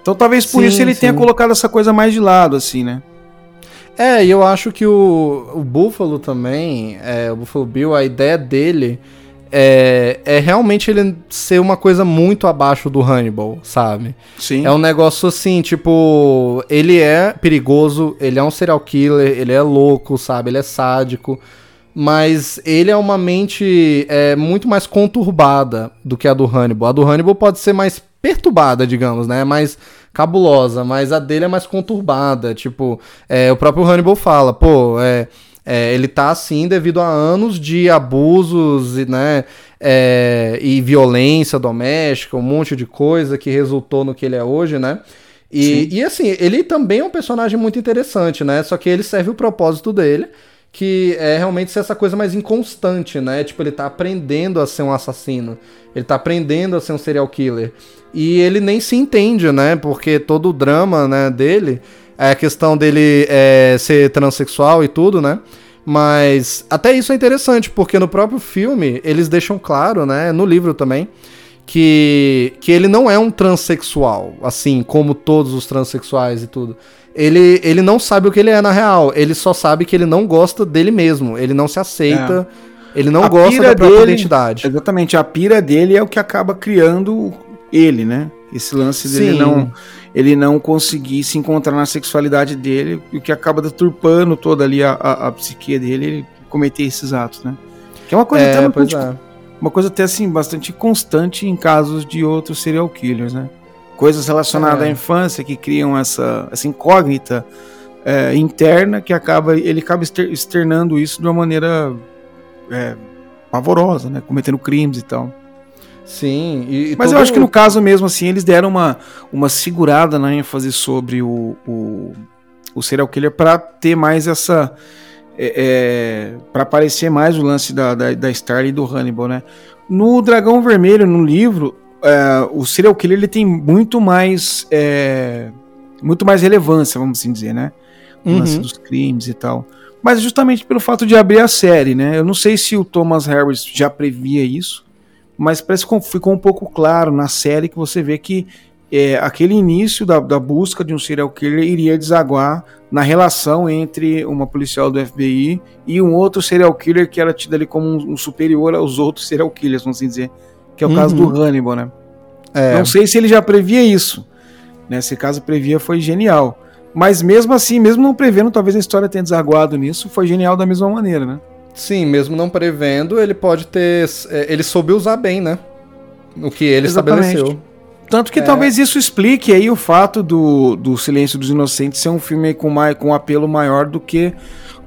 Então talvez por sim, isso ele sim. tenha colocado essa coisa mais de lado, assim, né? É, e eu acho que o, o Buffalo também, é, o Buffalo Bill, a ideia dele é, é realmente ele ser uma coisa muito abaixo do Hannibal, sabe? Sim. É um negócio assim, tipo, ele é perigoso, ele é um serial killer, ele é louco, sabe? Ele é sádico, mas ele é uma mente é, muito mais conturbada do que a do Hannibal. A do Hannibal pode ser mais perturbada, digamos, né? Mais cabulosa, mas a dele é mais conturbada. Tipo, é, o próprio Hannibal fala, pô, é é, ele tá assim devido a anos de abusos né, é, e violência doméstica, um monte de coisa que resultou no que ele é hoje, né? E, e, assim, ele também é um personagem muito interessante, né? Só que ele serve o propósito dele, que é realmente ser essa coisa mais inconstante, né? Tipo, ele tá aprendendo a ser um assassino, ele tá aprendendo a ser um serial killer. E ele nem se entende, né? Porque todo o drama né, dele a questão dele é, ser transexual e tudo, né? Mas até isso é interessante, porque no próprio filme eles deixam claro, né? No livro também, que, que ele não é um transexual, assim, como todos os transexuais e tudo. Ele, ele não sabe o que ele é na real, ele só sabe que ele não gosta dele mesmo, ele não se aceita, é. ele não a gosta da própria dele, identidade. Exatamente, a pira dele é o que acaba criando ele, né? Esse lance dele Sim. não ele não conseguir se encontrar na sexualidade dele, o que acaba deturpando toda ali a, a, a psique dele, ele cometer esses atos, né? Que é uma coisa é, até bastante, é. uma coisa até assim bastante constante em casos de outros serial killers, né? Coisas relacionadas é. à infância que criam essa, essa incógnita é, interna que acaba ele acaba externando isso de uma maneira é, pavorosa, né? Cometendo crimes e tal. Sim, e, mas eu acho que no caso mesmo assim eles deram uma, uma segurada na ênfase sobre o, o, o serial killer para ter mais essa é, é para aparecer mais o lance da, da, da Starly e do Hannibal, né? No Dragão Vermelho, no livro, é, o serial killer ele tem muito mais é, muito mais relevância, vamos assim dizer, né? O uhum. lance dos crimes e tal. Mas justamente pelo fato de abrir a série, né? Eu não sei se o Thomas Harris já previa isso, mas parece que ficou um pouco claro na série que você vê que é, aquele início da, da, busca de um serial killer iria desaguar na relação entre uma policial do FBI e um outro serial killer que era tido ali como um, um superior aos outros serial killers, vamos assim dizer, que é o uhum. caso do. Hannibal, né? É. Não sei se ele já previa isso. Né? Se caso previa, foi genial. Mas mesmo assim, mesmo não prevendo, talvez a história tenha desaguado nisso, foi genial da mesma maneira, né? Sim, mesmo não prevendo, ele pode ter. É, ele soube usar bem, né? O que ele Exatamente. estabeleceu. Tanto que é. talvez isso explique aí o fato do, do Silêncio dos Inocentes ser um filme com, mais, com um apelo maior do que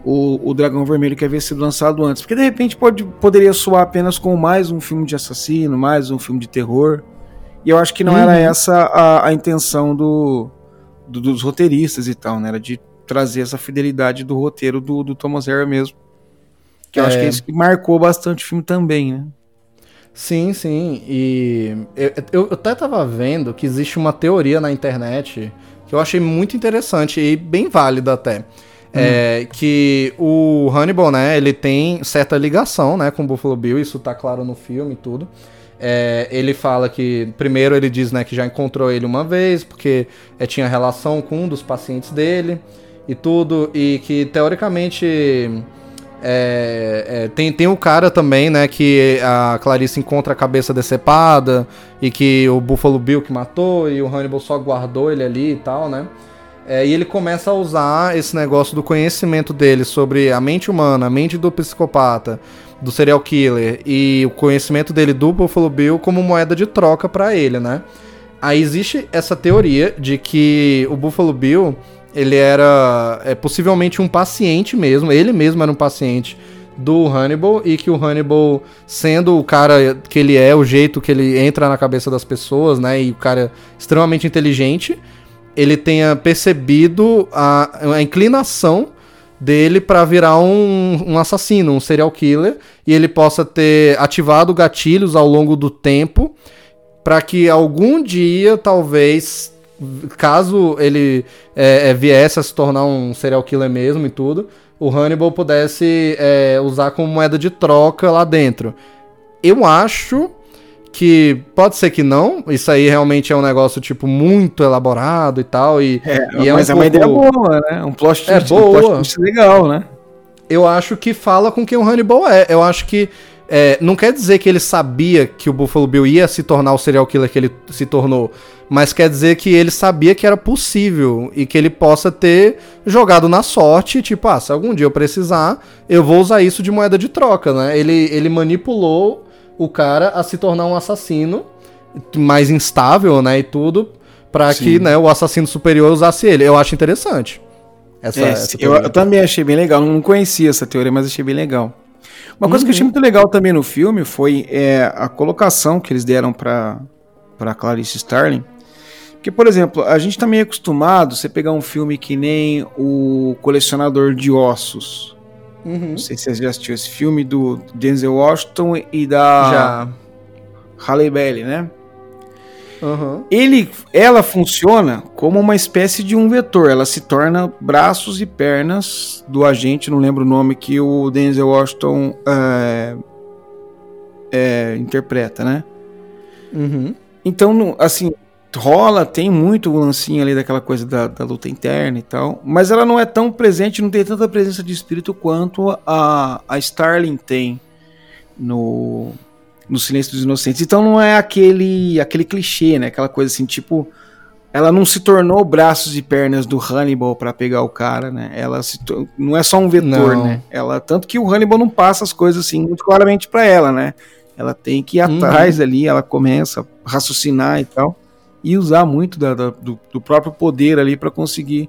o, o Dragão Vermelho que havia sido lançado antes. Porque de repente pode, poderia soar apenas com mais um filme de assassino, mais um filme de terror. E eu acho que não uhum. era essa a, a intenção do, do, dos roteiristas e tal, né? Era de trazer essa fidelidade do roteiro do, do Thomas Harris mesmo. Que eu é... acho que é isso que marcou bastante o filme também, né? Sim, sim. E eu, eu, até tava vendo que existe uma teoria na internet que eu achei muito interessante e bem válida até. Hum. É, que o Hannibal, né, ele tem certa ligação, né, com o Buffalo Bill, isso tá claro no filme e tudo. É, ele fala que, primeiro ele diz, né, que já encontrou ele uma vez, porque é, tinha relação com um dos pacientes dele e tudo, e que teoricamente é, é, tem, tem o cara também, né, que a Clarice encontra a cabeça decepada e que o Buffalo Bill que matou e o Hannibal só guardou ele ali e tal, né? É, e ele começa a usar esse negócio do conhecimento dele sobre a mente humana, a mente do psicopata, do serial killer e o conhecimento dele do Buffalo Bill como moeda de troca para ele, né? Aí existe essa teoria de que o Buffalo Bill ele era é, possivelmente um paciente mesmo, ele mesmo era um paciente do Hannibal e que o Hannibal, sendo o cara que ele é, o jeito que ele entra na cabeça das pessoas, né, e o cara extremamente inteligente, ele tenha percebido a, a inclinação dele para virar um, um assassino, um serial killer, e ele possa ter ativado gatilhos ao longo do tempo para que algum dia talvez caso ele é, é, viesse a se tornar um serial killer mesmo e tudo, o Hannibal pudesse é, usar como moeda de troca lá dentro. Eu acho que pode ser que não, isso aí realmente é um negócio tipo muito elaborado e tal e, é, e é mas um é uma ideia boa, né? Um plot twist, é boa. Um plot twist legal, né? Eu acho que fala com quem o Hannibal é. Eu acho que é, não quer dizer que ele sabia que o Buffalo Bill ia se tornar o serial killer que ele se tornou, mas quer dizer que ele sabia que era possível e que ele possa ter jogado na sorte, tipo, ah, se algum dia eu precisar, eu vou usar isso de moeda de troca, né? Ele, ele manipulou o cara a se tornar um assassino mais instável, né, e tudo, para que, né, o assassino superior usasse ele. Eu acho interessante. Essa, é, essa eu, eu, também achei bem legal, não conhecia essa teoria, mas achei bem legal. Uma coisa uhum. que eu achei uhum. muito legal também no filme foi é, a colocação que eles deram para para Clarice Starling. Porque, por exemplo, a gente tá meio acostumado você pegar um filme que nem o Colecionador de Ossos. Uhum. Não sei se você já assistiu esse filme do Denzel Washington e da já. Halle Bailey, né? Uhum. Ele, ela funciona como uma espécie de um vetor. Ela se torna braços e pernas do agente, não lembro o nome que o Denzel Washington é, é, interpreta, né? Uhum. Então, assim, rola, tem muito o lancinho ali daquela coisa da, da, luta interna e tal, mas ela não é tão presente, não tem tanta presença de espírito quanto a, a Starling tem no, no Silêncio dos Inocentes. Então não é aquele, aquele clichê, né? Aquela coisa assim, tipo, ela não se tornou braços e pernas do Hannibal para pegar o cara, né? Ela se, não é só um vetor, não. né? Ela tanto que o Hannibal não passa as coisas assim muito claramente para ela, né? Ela tem que ir uhum. atrás ali, ela começa a raciocinar e tal e usar muito da, da, do, do, próprio poder ali para conseguir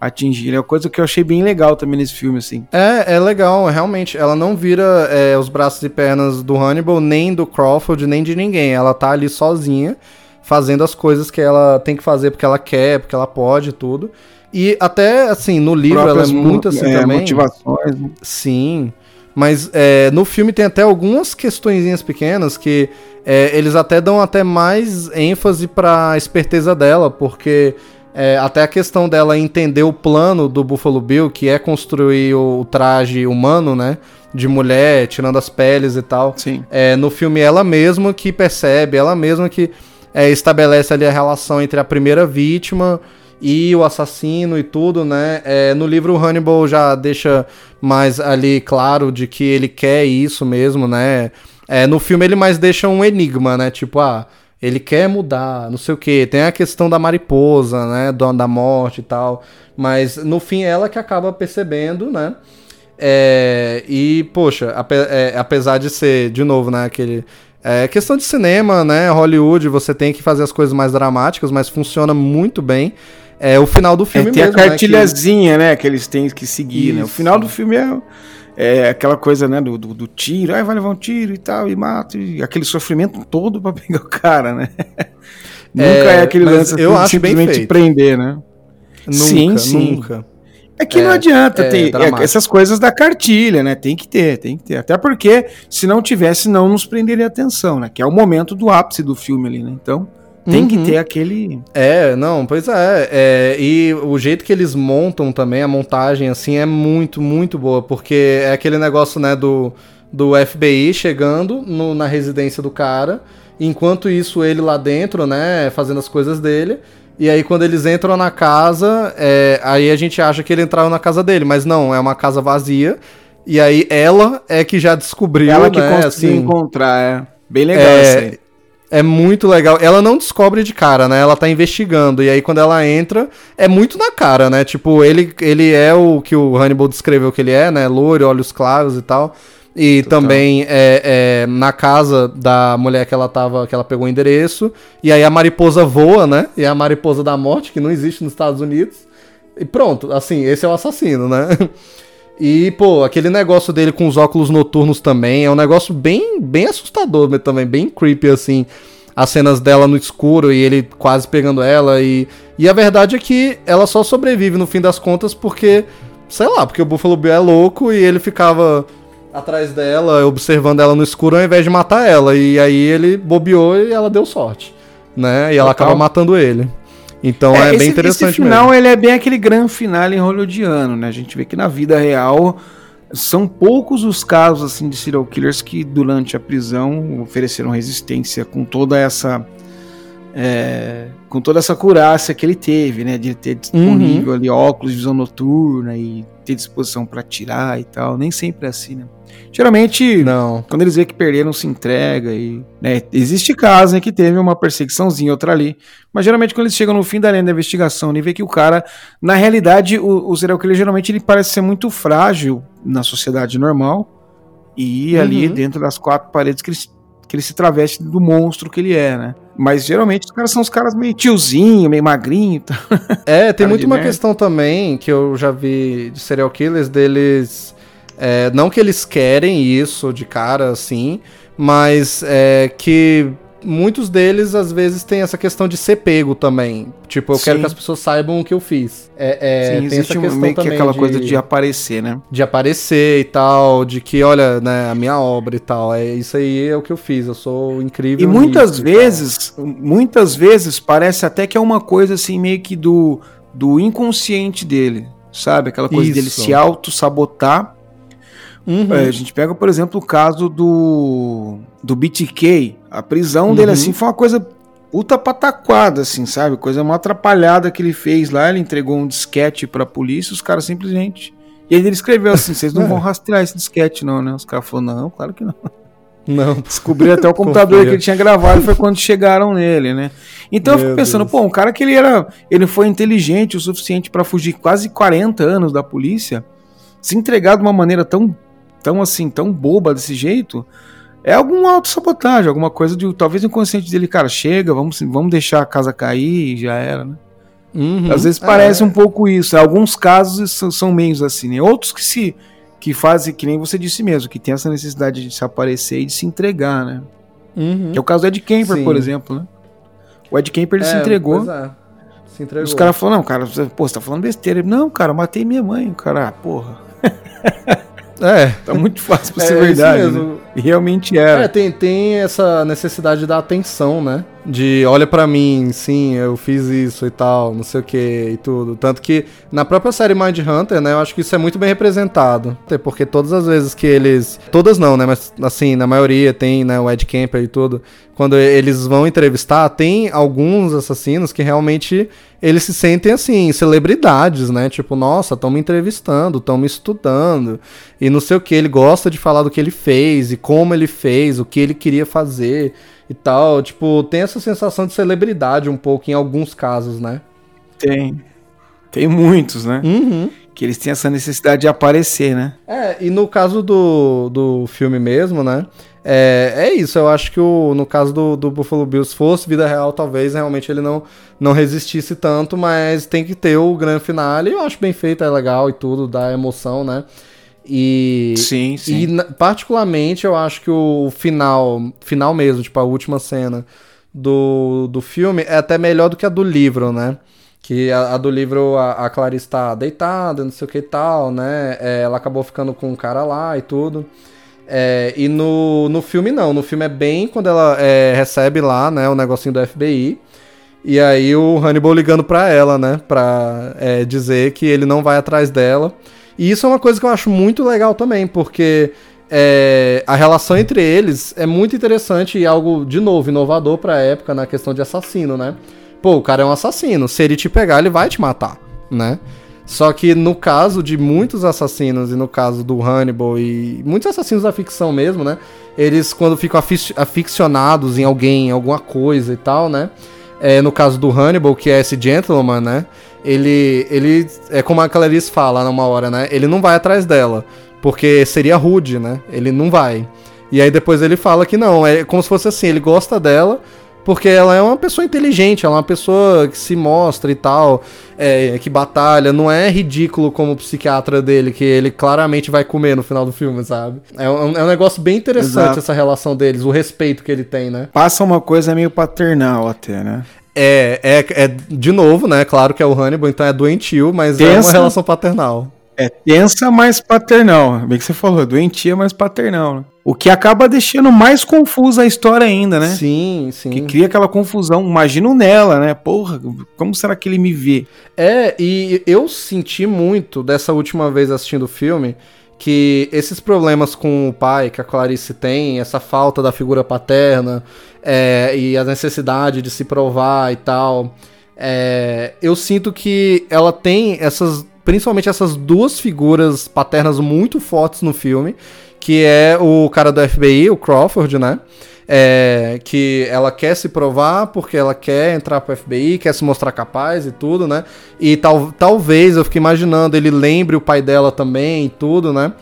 atingir. É uma coisa que eu achei bem legal também nesse filme, assim. É, é legal, realmente. Ela não vira é, os braços e pernas do Hannibal, nem do Crawford, nem de ninguém. Ela tá ali sozinha, fazendo as coisas que ela tem que fazer porque ela quer, porque ela pode tudo. E até, assim, no livro Próprias ela é muito assim é, também. Motivações. Né? Sim. Mas é, no filme tem até algumas questõezinhas pequenas que é, eles até dão até mais ênfase para a esperteza dela, porque é, até a questão dela entender o plano do Buffalo Bill, que é construir o, traje humano, né? De mulher, tirando as peles e tal. Sim. É, no filme, ela mesma que percebe, ela mesma que é, estabelece ali a relação entre a primeira vítima e o assassino e tudo, né? É, no livro, o Hannibal já deixa mais ali claro de que ele quer isso mesmo, né? É, no filme ele mais deixa um enigma, né? Tipo, ah, ele quer mudar, não sei o que. Tem a questão da mariposa, né? Do, da morte e tal. Mas no fim ela que acaba percebendo, né? É, e, poxa, ape, é, apesar de ser, de novo, né? Aquele. É questão de cinema, né? Hollywood, você tem que fazer as coisas mais dramáticas, mas funciona muito bem. É o final do filme é, tem mesmo, a cartilhazinha, né, que... né, que eles têm que seguir, Isso. né? O final do filme é, é aquela coisa, né, do, do, do tiro, aí vai levar um tiro e tal, e mata, e aquele sofrimento todo para pegar o cara, né? nunca é, é aquele lance eu acho simplesmente prender, né? Nunca, sim, sim. Nunca. É que é, não adianta é, ter é, essas coisas da cartilha, né? Tem que ter, tem que ter. Até porque, se não tivesse, não nos prenderia atenção, né? Que é o momento do ápice do filme ali, né? Então, tem uhum. que ter aquele. É, não, pois é, é, E o jeito que eles montam também, a montagem, assim, é muito, muito boa. Porque é aquele negócio, né, do, do FBI chegando no, na residência do cara. Enquanto isso, ele lá dentro, né, fazendo as coisas dele. E aí, quando eles entram na casa, é, aí a gente acha que ele entrou na casa dele, mas não, é uma casa vazia. E aí ela é que já descobriu, ela que né, conseguiu assim, encontrar, é. Bem legal é, é muito legal. Ela não descobre de cara, né? Ela tá investigando. E aí, quando ela entra, é muito na cara, né? Tipo, ele, ele é o que o Hannibal descreveu que ele é, né? Loiro, olhos claros e tal. E Total. também é, é, na casa da mulher que ela tava, que ela pegou o endereço. E aí a mariposa voa, né? E é a mariposa da morte, que não existe nos Estados Unidos. E pronto, assim, esse é o assassino, né? E, pô, aquele negócio dele com os óculos noturnos também é um negócio bem, bem assustador também, bem creepy, assim. As cenas dela no escuro e ele quase pegando ela. E, e a verdade é que ela só sobrevive no fim das contas porque, sei lá, porque o Buffalo Bill é louco e ele ficava atrás dela, observando ela no escuro ao invés de matar ela. E aí ele bobeou e ela deu sorte, né? E ela acaba matando ele. Então é, é esse, bem interessante esse final, mesmo. ele é bem aquele grande final em hollywoodiano, né? A gente vê que na vida real são poucos os casos assim de serial killers que durante a prisão ofereceram resistência com toda essa é, com toda essa curácia que ele teve, né, de ter disponível uhum. ali óculos de visão noturna e ter disposição para tirar e tal. Nem sempre é assim, né? Geralmente, não. quando eles veem que perderam, se entrega e, né, existe casos em que teve uma perseguiçãozinha outra ali, mas geralmente quando eles chegam no fim da linha da investigação, e vê que o cara, na realidade, o, o serial killer geralmente ele parece ser muito frágil na sociedade normal e uhum. ali dentro das quatro paredes que ele, que ele se traveste do monstro que ele é, né? Mas geralmente os caras são os caras meio tiozinho, meio magrinho. Tá? É, tem muito uma questão também que eu já vi de serial killers deles é, não que eles querem isso de cara assim, mas é que muitos deles às vezes tem essa questão de ser pego também. Tipo, eu Sim. quero que as pessoas saibam o que eu fiz. É, é Sim, tem essa questão meio também que aquela de, coisa de aparecer, né? De aparecer e tal, de que olha, né, a minha obra e tal. É isso aí é o que eu fiz. Eu sou incrível. E muitas vezes, e muitas vezes parece até que é uma coisa assim meio que do do inconsciente dele, sabe? Aquela coisa isso. dele se auto sabotar Uhum. É, a gente pega, por exemplo, o caso do, do BTK, A prisão uhum. dele, assim, foi uma coisa puta pataquada, assim, sabe? Coisa uma atrapalhada que ele fez lá. Ele entregou um disquete pra polícia, os caras simplesmente. E aí ele escreveu assim: vocês não vão rastrear esse disquete, não, né? Os caras falaram: não, claro que não. Não. Descobri até o computador que ele tinha gravado foi quando chegaram nele, né? Então Meu eu fico pensando, Deus. pô, um cara que ele era. Ele foi inteligente o suficiente para fugir quase 40 anos da polícia, se entregar de uma maneira tão, tão assim, tão boba desse jeito é alguma autossabotagem, alguma coisa de talvez inconsciente dele, cara, chega, vamos, vamos deixar a casa cair e já era, né? Uhum, Às vezes parece é. um pouco isso. Alguns casos são, são meios assim, né? Outros que se que fazem, que nem você disse mesmo, que tem essa necessidade de se aparecer e de se entregar, né? Uhum. Que é o caso do Ed Kemper, Sim. por exemplo, né? O Ed Kemper ele é, se entregou. É. Se entregou. Os caras falaram, não, cara, pô, você tá falando besteira. Ele, não, cara, matei minha mãe. O cara, ah, porra. É. Tá muito fácil pra é, ser verdade. Né? Realmente era. É, tem, tem essa necessidade da atenção, né? De olha para mim, sim, eu fiz isso e tal, não sei o que e tudo. Tanto que na própria série Mind Hunter, né, eu acho que isso é muito bem representado. Porque todas as vezes que eles. Todas não, né? Mas assim, na maioria tem, né, o Ed Kemper e tudo. Quando eles vão entrevistar, tem alguns assassinos que realmente eles se sentem assim, celebridades, né? Tipo, nossa, estão me entrevistando, estão me estudando e não sei o que. Ele gosta de falar do que ele fez e como ele fez, o que ele queria fazer e tal. Tipo, tem essa sensação de celebridade um pouco em alguns casos, né? Tem. Tem muitos, né? Uhum. Que eles têm essa necessidade de aparecer, né? É, e no caso do, do filme mesmo, né? É, é isso, eu acho que o, no caso do, do Buffalo Bills, fosse vida real, talvez realmente ele não, não resistisse tanto, mas tem que ter o grande finale. Eu acho bem feito, é legal e tudo, dá emoção, né? E, sim, sim. E particularmente eu acho que o final, final mesmo, tipo a última cena do, do filme é até melhor do que a do livro, né? Que a, a do livro a, a Clarice tá deitada, não sei o que e tal, né? É, ela acabou ficando com um cara lá e tudo. É, e no, no filme não, no filme é bem quando ela é, recebe lá, né, o negocinho do FBI. E aí o Hannibal ligando pra ela, né, pra é, dizer que ele não vai atrás dela. E isso é uma coisa que eu acho muito legal também, porque é, a relação entre eles é muito interessante e algo, de novo, inovador pra época na questão de assassino, né? Pô, o cara é um assassino, se ele te pegar, ele vai te matar, né? Só que no caso de muitos assassinos, e no caso do Hannibal e muitos assassinos da ficção mesmo, né? Eles, quando ficam afic aficionados em alguém, em alguma coisa e tal, né? É, no caso do Hannibal, que é esse gentleman, né? Ele, ele é como a Clarice fala numa hora, né? Ele não vai atrás dela, porque seria rude, né? Ele não vai. E aí depois ele fala que não, é como se fosse assim, ele gosta dela, porque ela é uma pessoa inteligente, ela é uma pessoa que se mostra e tal, é, que batalha. Não é ridículo como o psiquiatra dele, que ele claramente vai comer no final do filme, sabe? É um, é um negócio bem interessante Exato. essa relação deles, o respeito que ele tem, né? Passa uma coisa meio paternal até, né? É, é, é, de novo, né? Claro que é o Hannibal, então é doentio, mas Pensa... é uma relação paternal. É tensa, mas paternal. Bem que você falou, doentia, mas paternal. Né? O que acaba deixando mais confusa a história ainda, né? Sim, sim. Que cria aquela confusão. Imagino nela, né? Porra, como será que ele me vê? É, e eu senti muito dessa última vez assistindo o filme que esses problemas com o pai que a Clarice tem, essa falta da figura paterna é, e a necessidade de se provar e tal, é, eu sinto que ela tem essas principalmente essas duas figuras paternas muito fortes no filme, que é o cara do FBI, o Crawford, né? É, que ela quer se provar porque ela quer entrar pro FBI, quer se mostrar capaz e tudo, né? E tal, talvez, eu fiquei imaginando, ele lembre o pai dela também e tudo, né?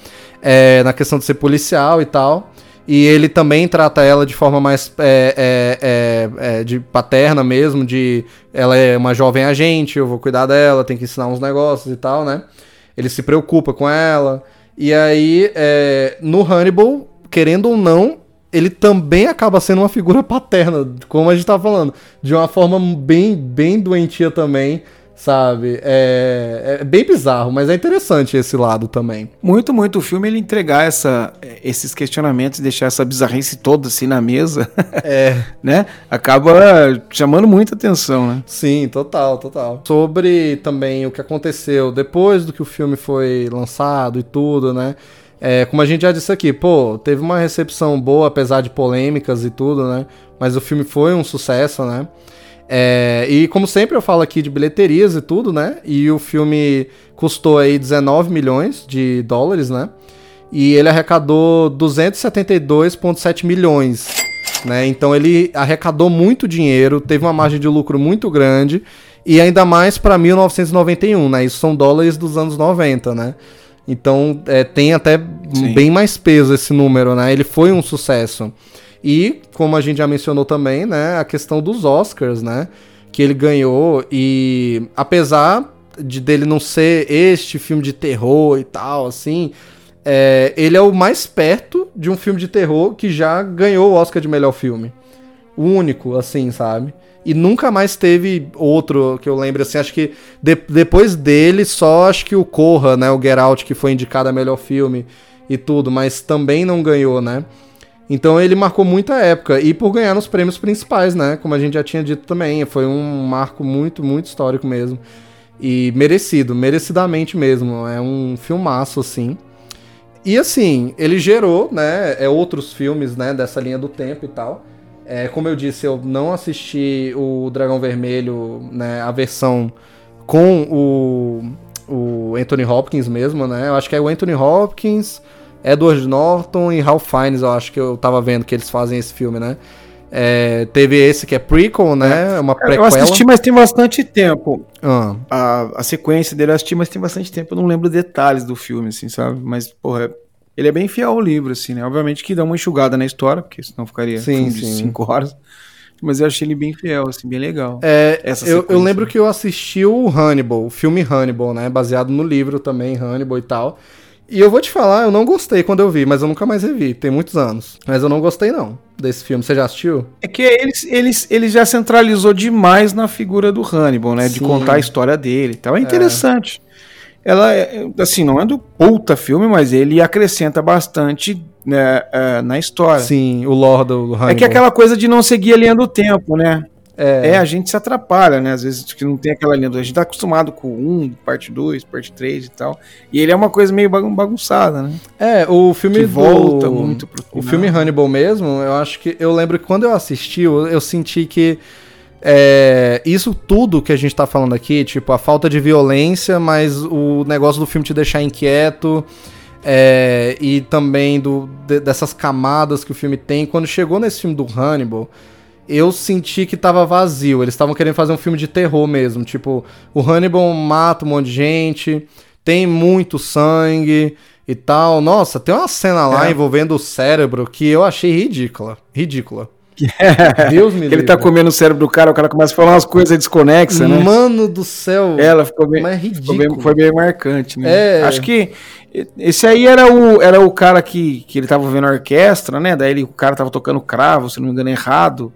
É, na questão de ser policial e tal. E ele também trata ela de forma mais é, é, é, é, de paterna mesmo, de ela é uma jovem agente, eu vou cuidar dela, tem que ensinar uns negócios e tal, né? Ele se preocupa com ela. E aí, é, no Hannibal, querendo ou não, ele também acaba sendo uma figura paterna, como a gente tá falando, de uma forma bem, bem doentia também sabe? É, é, bem bizarro, mas é interessante esse lado também. Muito, muito. O filme ele entregar essa, esses questionamentos, deixar essa bizarrice toda assim na mesa, é. né? Acaba chamando muita atenção, né? Sim, total, total. Sobre também o que aconteceu depois do que o filme foi lançado e tudo, né? É, como a gente já disse aqui, pô, teve uma recepção boa, apesar de polêmicas e tudo, né? Mas o filme foi um sucesso, né? É, e como sempre eu falo aqui de bilheterias e tudo, né? E o filme custou aí 19 milhões de dólares, né? E ele arrecadou 272,7 milhões, né? Então ele arrecadou muito dinheiro, teve uma margem de lucro muito grande e ainda mais para 1991, né? Isso são dólares dos anos 90, né? Então é, tem até Sim. bem mais peso esse número, né? Ele foi um sucesso. E, como a gente já mencionou também, né, a questão dos Oscars, né? Que ele ganhou e apesar de dele não ser este filme de terror e tal, assim, é, ele é o mais perto de um filme de terror que já ganhou o Oscar de melhor filme. O único, assim, sabe? E nunca mais teve outro que eu lembro, assim, acho que de, depois dele, só acho que o Corra, né, o Get Out, que foi indicado a melhor filme e tudo, mas também não ganhou, né? Então ele marcou muita época. E por ganhar nos prêmios principais, né? Como a gente já tinha dito também. Foi um marco muito, muito histórico mesmo. E merecido, merecidamente mesmo. É um filmaço, assim. E assim, ele gerou, né? É outros filmes, né? Dessa linha do tempo e tal. É, como eu disse, eu não assisti o Dragão Vermelho, né? A versão com o, o Anthony Hopkins mesmo, né? Eu acho que é o Anthony Hopkins Edward Norton e Ralph Fiennes, eu acho que eu tava vendo que eles fazem esse filme, né? É, teve esse que é prequel, né? É. Uma prequela. Eu assisti, mas tem bastante tempo. Ah. A, a sequência dele eu assisti, mas tem bastante tempo. Eu não lembro detalhes do filme, assim, sabe? Mas, porra, ele é bem fiel ao livro, assim, né? Obviamente que dá uma enxugada na história, porque senão ficaria sim, sim. cinco horas. Mas eu achei ele bem fiel, assim, bem legal. É, eu, eu, lembro que eu assisti o Hannibal, o filme Hannibal, né? Baseado no livro também, Hannibal e tal. E eu vou te falar, eu não gostei quando eu vi, mas eu nunca mais revi, tem muitos anos. Mas eu não gostei não desse filme. Você já assistiu? É que eles, eles, ele já centralizou demais na figura do Hannibal, né? Sim. De contar a história dele e tal. É interessante. É. Ela, é, assim, não é do puta filme, mas ele acrescenta bastante né, é, na história. Sim, o lore do Hannibal. É que é aquela coisa de não seguir a linha do tempo, né? É. é. a gente se atrapalha, né? Às vezes que não tem aquela linha do. A gente tá acostumado com um, parte 2, parte 3 e tal. E ele é uma coisa meio bagunçada, né? É, o filme. Que volta muito pro final. O filme Hannibal mesmo, eu acho que. Eu lembro que quando eu assisti, eu, eu senti que. É, isso tudo que a gente tá falando aqui, tipo, a falta de violência, mas o negócio do filme te deixar inquieto. É, e também do, de, dessas camadas que o filme tem. Quando chegou nesse filme do Hannibal, eu senti que tava vazio. Eles estavam querendo fazer um filme de terror mesmo. Tipo, o Hannibal mata um monte de gente, tem muito sangue e tal. Nossa, tem uma cena lá é. envolvendo o cérebro que eu achei ridícula. Ridícula. Deus me livre. Ele tá comendo o cérebro do cara, o cara começa a falar umas coisas desconexas, né? Mano do céu. Ela ficou bem, mas ficou bem, foi bem marcante, né? É. Acho que esse aí era o, era o cara que, que ele tava vendo a orquestra, né? Daí ele, o cara tava tocando cravo, se não me engano, errado.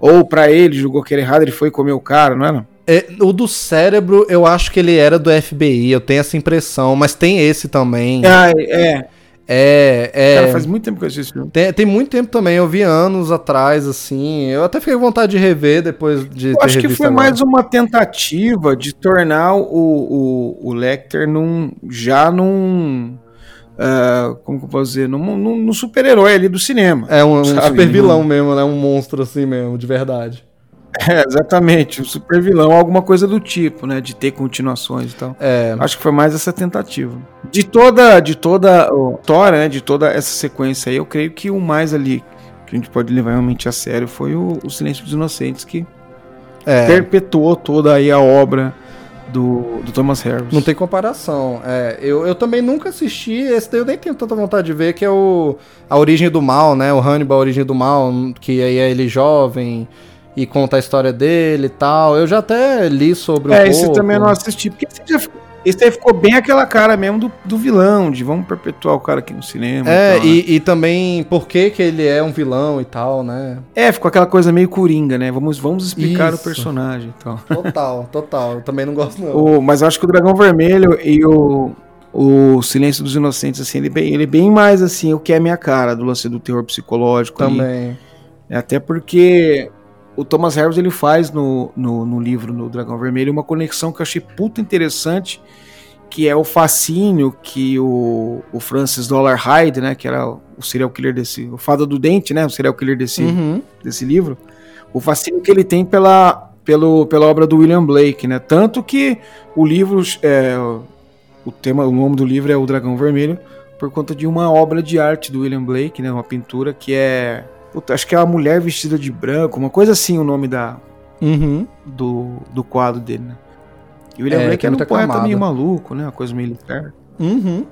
Ou para ele, julgou que era errado, ele foi comer o cara, não era? É, o do cérebro, eu acho que ele era do FBI, eu tenho essa impressão, mas tem esse também. Ah, é. É, é. Cara, faz muito tempo que eu assisti esse filme. Tem, tem muito tempo também, eu vi anos atrás, assim. Eu até fiquei com vontade de rever depois de. Eu acho que foi agora. mais uma tentativa de tornar o, o, o Lecter num, já num Uh, como que eu posso dizer? Num, num, num super-herói ali do cinema. É um, um super vilão mesmo, né? Um monstro assim mesmo, de verdade. É, exatamente, um super vilão, alguma coisa do tipo, né? De ter continuações e tal. É. Acho que foi mais essa tentativa. De toda, de toda a história, né? De toda essa sequência aí, eu creio que o mais ali que a gente pode levar realmente a sério foi o, o Silêncio dos Inocentes, que é. perpetuou toda aí a obra do, do Thomas Harris. Não tem comparação. É, eu, eu também nunca assisti, esse daí eu nem tenho tanta vontade de ver, que é o A Origem do Mal, né? O Hannibal, A Origem do Mal, que aí é ele jovem e conta a história dele e tal. Eu já até li sobre o É, esse também eu não assisti, porque você já ficou esse aí ficou bem aquela cara mesmo do, do vilão, de vamos perpetuar o cara aqui no cinema. É, e, tal, e, né? e, também por que, que ele é um vilão e tal, né? É, ficou aquela coisa meio coringa, né? Vamos, vamos explicar Isso. o personagem e tal. Total, total. Eu também não gosto, não. O, mas eu acho que o Dragão Vermelho e o, o Silêncio dos Inocentes, assim, ele, bem, ele é bem mais assim, o que é a minha cara, do lance do terror psicológico. Também. É, até porque o Thomas Harris ele faz no, no, no, livro, no Dragão Vermelho, uma conexão que eu achei puta interessante que é o fascínio que o, o Francis Dollar Hyde, né, que era o serial killer desse, o fada do dente, né, o serial killer desse, Uhum. desse livro, o fascínio que ele tem pela, pelo, pela obra do William Blake, né, tanto que o livro, é, o tema, o nome do livro é O Dragão Vermelho, por conta de uma obra de arte do William Blake, né, uma pintura que é, puta, acho que é a mulher vestida de branco, uma coisa assim o nome da, Uhum. do, do quadro dele, né. E o William É, Blake é era um muito poeta aclamado. meio maluco, né, uma coisa militar Uhum.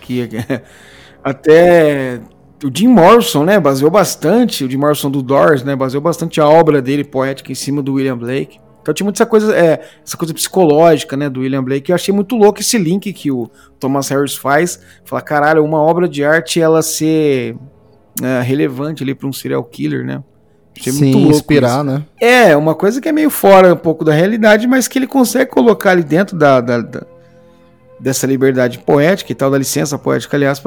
que até o Jim Morrison, né, baseou bastante, o Jim Morrison do Doors, né, baseou bastante a obra dele poética em cima do William Blake. Então tinha muita essa coisa, é, essa coisa psicológica, né, do William Blake. Eu achei muito louco esse link que o Thomas Harris faz, falar, caralho, uma obra de arte ela ser é, relevante ali para um serial killer, né? Achei Sim, louco inspirar, isso. né? É, uma coisa que é meio fora um pouco da realidade, mas que ele consegue colocar ali dentro da, da- da- dessa liberdade poética e tal, da licença poética, aliás,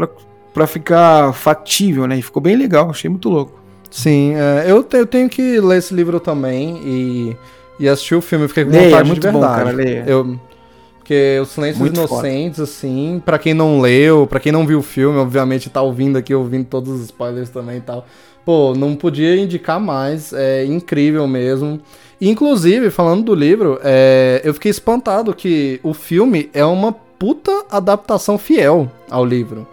pra ficar factível, né? E ficou bem legal, achei muito louco. Sim, é, eu, te- eu tenho que ler esse livro também e, e assistir o filme. Eu fiquei com Leia, vontade é muito de bom, verdade. cara, leia. Eu, porque os Silêncios Muito Inocentes, assim, pra quem não leu, pra quem não viu o filme, obviamente tá ouvindo aqui, ouvindo todos os spoilers também e tal. Pô, não podia indicar mais, é incrível mesmo. Inclusive, falando do livro, é, eu fiquei espantado que o filme é uma puta adaptação fiel ao livro.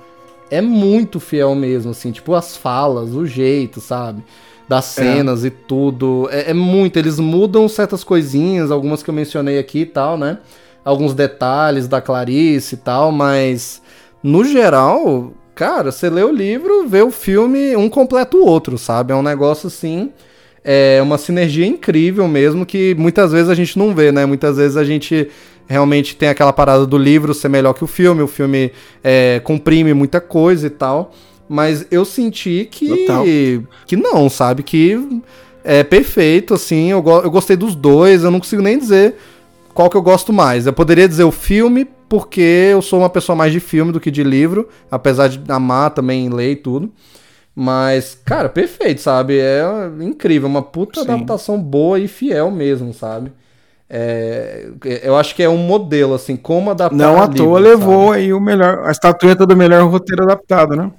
É muito fiel mesmo, assim, tipo as falas, o jeito, sabe? Das cenas e tudo. É, é muito, eles mudam certas coisinhas, algumas que eu mencionei aqui e tal, né? Alguns detalhes da Clarice e tal, mas no geral, cara, você lê o livro, vê o filme, um completa o outro, sabe? É um negócio assim. É uma sinergia incrível mesmo que muitas vezes a gente não vê, né? Muitas vezes a gente realmente tem aquela parada do livro ser melhor que o filme, o filme é, comprime muita coisa e tal. Mas eu senti que. Total. que não, sabe? Que é perfeito, assim. Eu, go- eu gostei dos dois, eu não consigo nem dizer qual que eu gosto mais. Eu poderia dizer o filme, porque eu sou uma pessoa mais de filme do que de livro, apesar de amar também ler e tudo. Mas, cara, perfeito, sabe? É incrível, uma puta Sim. adaptação boa e fiel mesmo, sabe? É, eu acho que é um modelo, assim, como adaptar Não à livro, toa levou aí o melhor, a estatueta do melhor roteiro adaptado, né?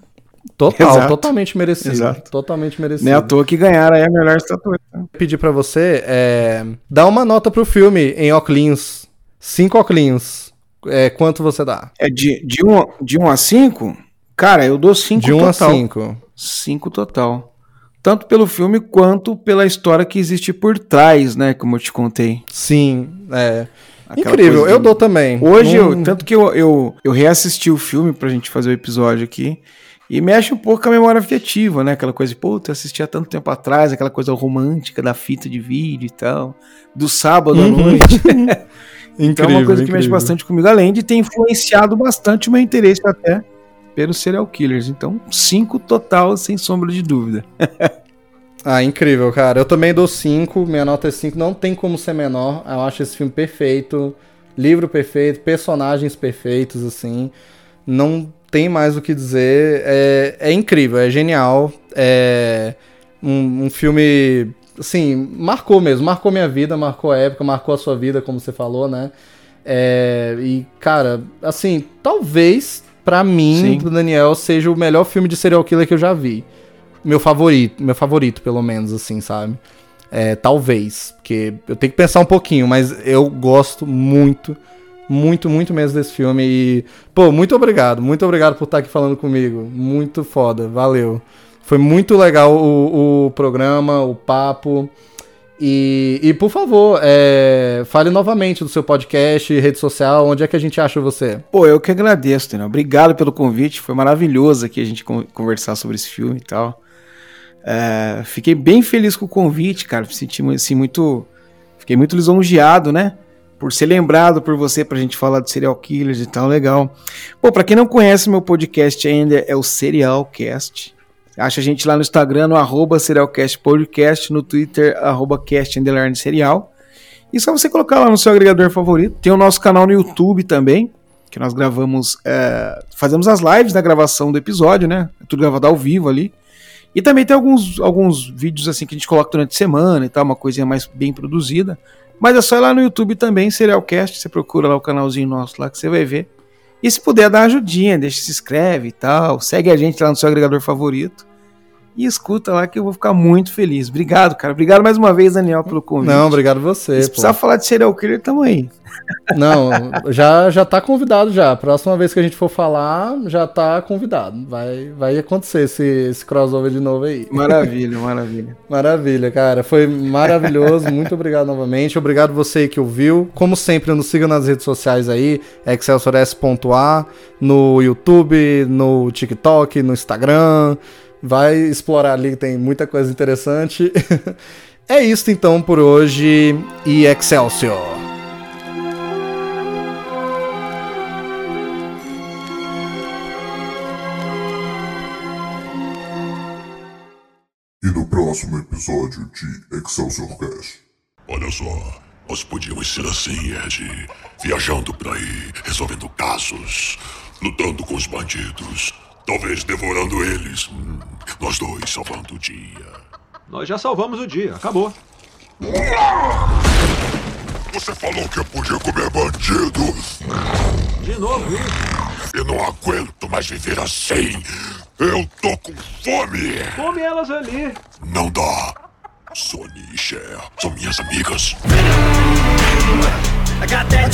Total, Exato. totalmente merecido. Exato. Totalmente merecido. Nem à toa que ganharam aí a melhor estatueta. pedir pra você é, dar uma nota pro filme em óculos. Cinco óculos. É, quanto você dá? É de, de, um, de 1 a 5? Cara, eu dou 5 De 1 um a total. 5. 5 total. Tanto pelo filme quanto pela história que existe por trás, né? Como eu te contei. Sim, é. Aquela Incrível, eu de- dou também. Hoje, Não- eu, tanto que eu, eu, eu reassisti o filme pra gente fazer o episódio aqui. E mexe um pouco com a memória afetiva, né? Aquela coisa de, pô, eu assisti há tanto tempo atrás, aquela coisa romântica da fita de vídeo e tal. Do sábado à Uhum. noite. Incrível, Então é uma coisa que mexe incrível. bastante comigo, além de ter influenciado bastante o meu interesse até pelos serial killers. Então, cinco total, sem sombra de dúvida. Ah, incrível, cara. Eu também dou 5, minha nota é 5, não tem como ser menor. Eu acho esse filme perfeito, livro perfeito, personagens perfeitos, assim. Não tem mais o que dizer. É, é incrível, é genial. É um, um filme, assim, marcou mesmo. Marcou minha vida, marcou a época, marcou a sua vida, como você falou, né? É, e, cara, assim, talvez pra mim, Sim. Daniel, seja o melhor filme de serial killer que eu já vi meu favorito, meu favorito, pelo menos, assim, sabe? É, talvez, porque eu tenho que pensar um pouquinho, mas eu gosto muito, muito, muito mesmo desse filme. E, pô, muito obrigado, muito obrigado por estar aqui falando comigo. Muito foda, valeu. Foi muito legal o, o programa, o papo. E, e por favor, é, fale novamente do seu podcast, rede social, onde é que a gente acha você? Pô, eu que agradeço, Daniel. Obrigado pelo convite. Foi maravilhoso aqui a gente con- conversar sobre esse filme e tal. É, fiquei bem feliz com o convite, cara. Senti assim, muito. Fiquei muito lisonjeado, né? Por ser lembrado por você pra gente falar de serial killers e tal, legal. Pô, pra quem não conhece meu podcast ainda, é o Serialcast. Acha a gente lá no Instagram, no arroba Serialcast Podcast, no Twitter, arroba serial. E só você colocar lá no seu agregador favorito. Tem o nosso canal no YouTube também, que nós gravamos, é, fazemos as lives da gravação do episódio, né? É tudo gravado ao vivo ali. E também tem alguns, alguns vídeos assim que a gente coloca durante a semana e tal, uma coisinha mais bem produzida. Mas é só ir lá no YouTube também, Serialcast, você procura lá o canalzinho nosso lá que você vai ver. E se puder dar uma ajudinha, deixa se inscreve e tal, segue a gente lá no seu agregador favorito e escuta lá que eu vou ficar muito feliz. Obrigado, cara. Obrigado mais uma vez, Daniel, pelo convite. Não, obrigado você. Se precisar falar de serial killer, tamo aí. Não, já, já tá convidado já. Próxima vez que a gente for falar, já tá convidado. Vai, vai acontecer esse, esse crossover de novo aí. Maravilha, maravilha. Maravilha, cara. Foi maravilhoso. Muito obrigado novamente. Obrigado você que ouviu. Como sempre, nos siga nas redes sociais aí, excelsors.a, no YouTube, no TikTok, no Instagram. Vai explorar ali, tem muita coisa interessante. é isso então por hoje e Excelsior! E no próximo episódio de Excelsior Cast. Olha só, nós podíamos ser assim, Ed. Viajando por aí, resolvendo casos, lutando com os bandidos, Talvez devorando eles. Nós dois salvando o dia. Nós já salvamos o dia, acabou. Você falou que eu podia comer bandidos! De novo? Eu não aguento mais viver assim! Eu tô com fome! Come elas ali! Não dá! Sony e Cher são minhas amigas. I got that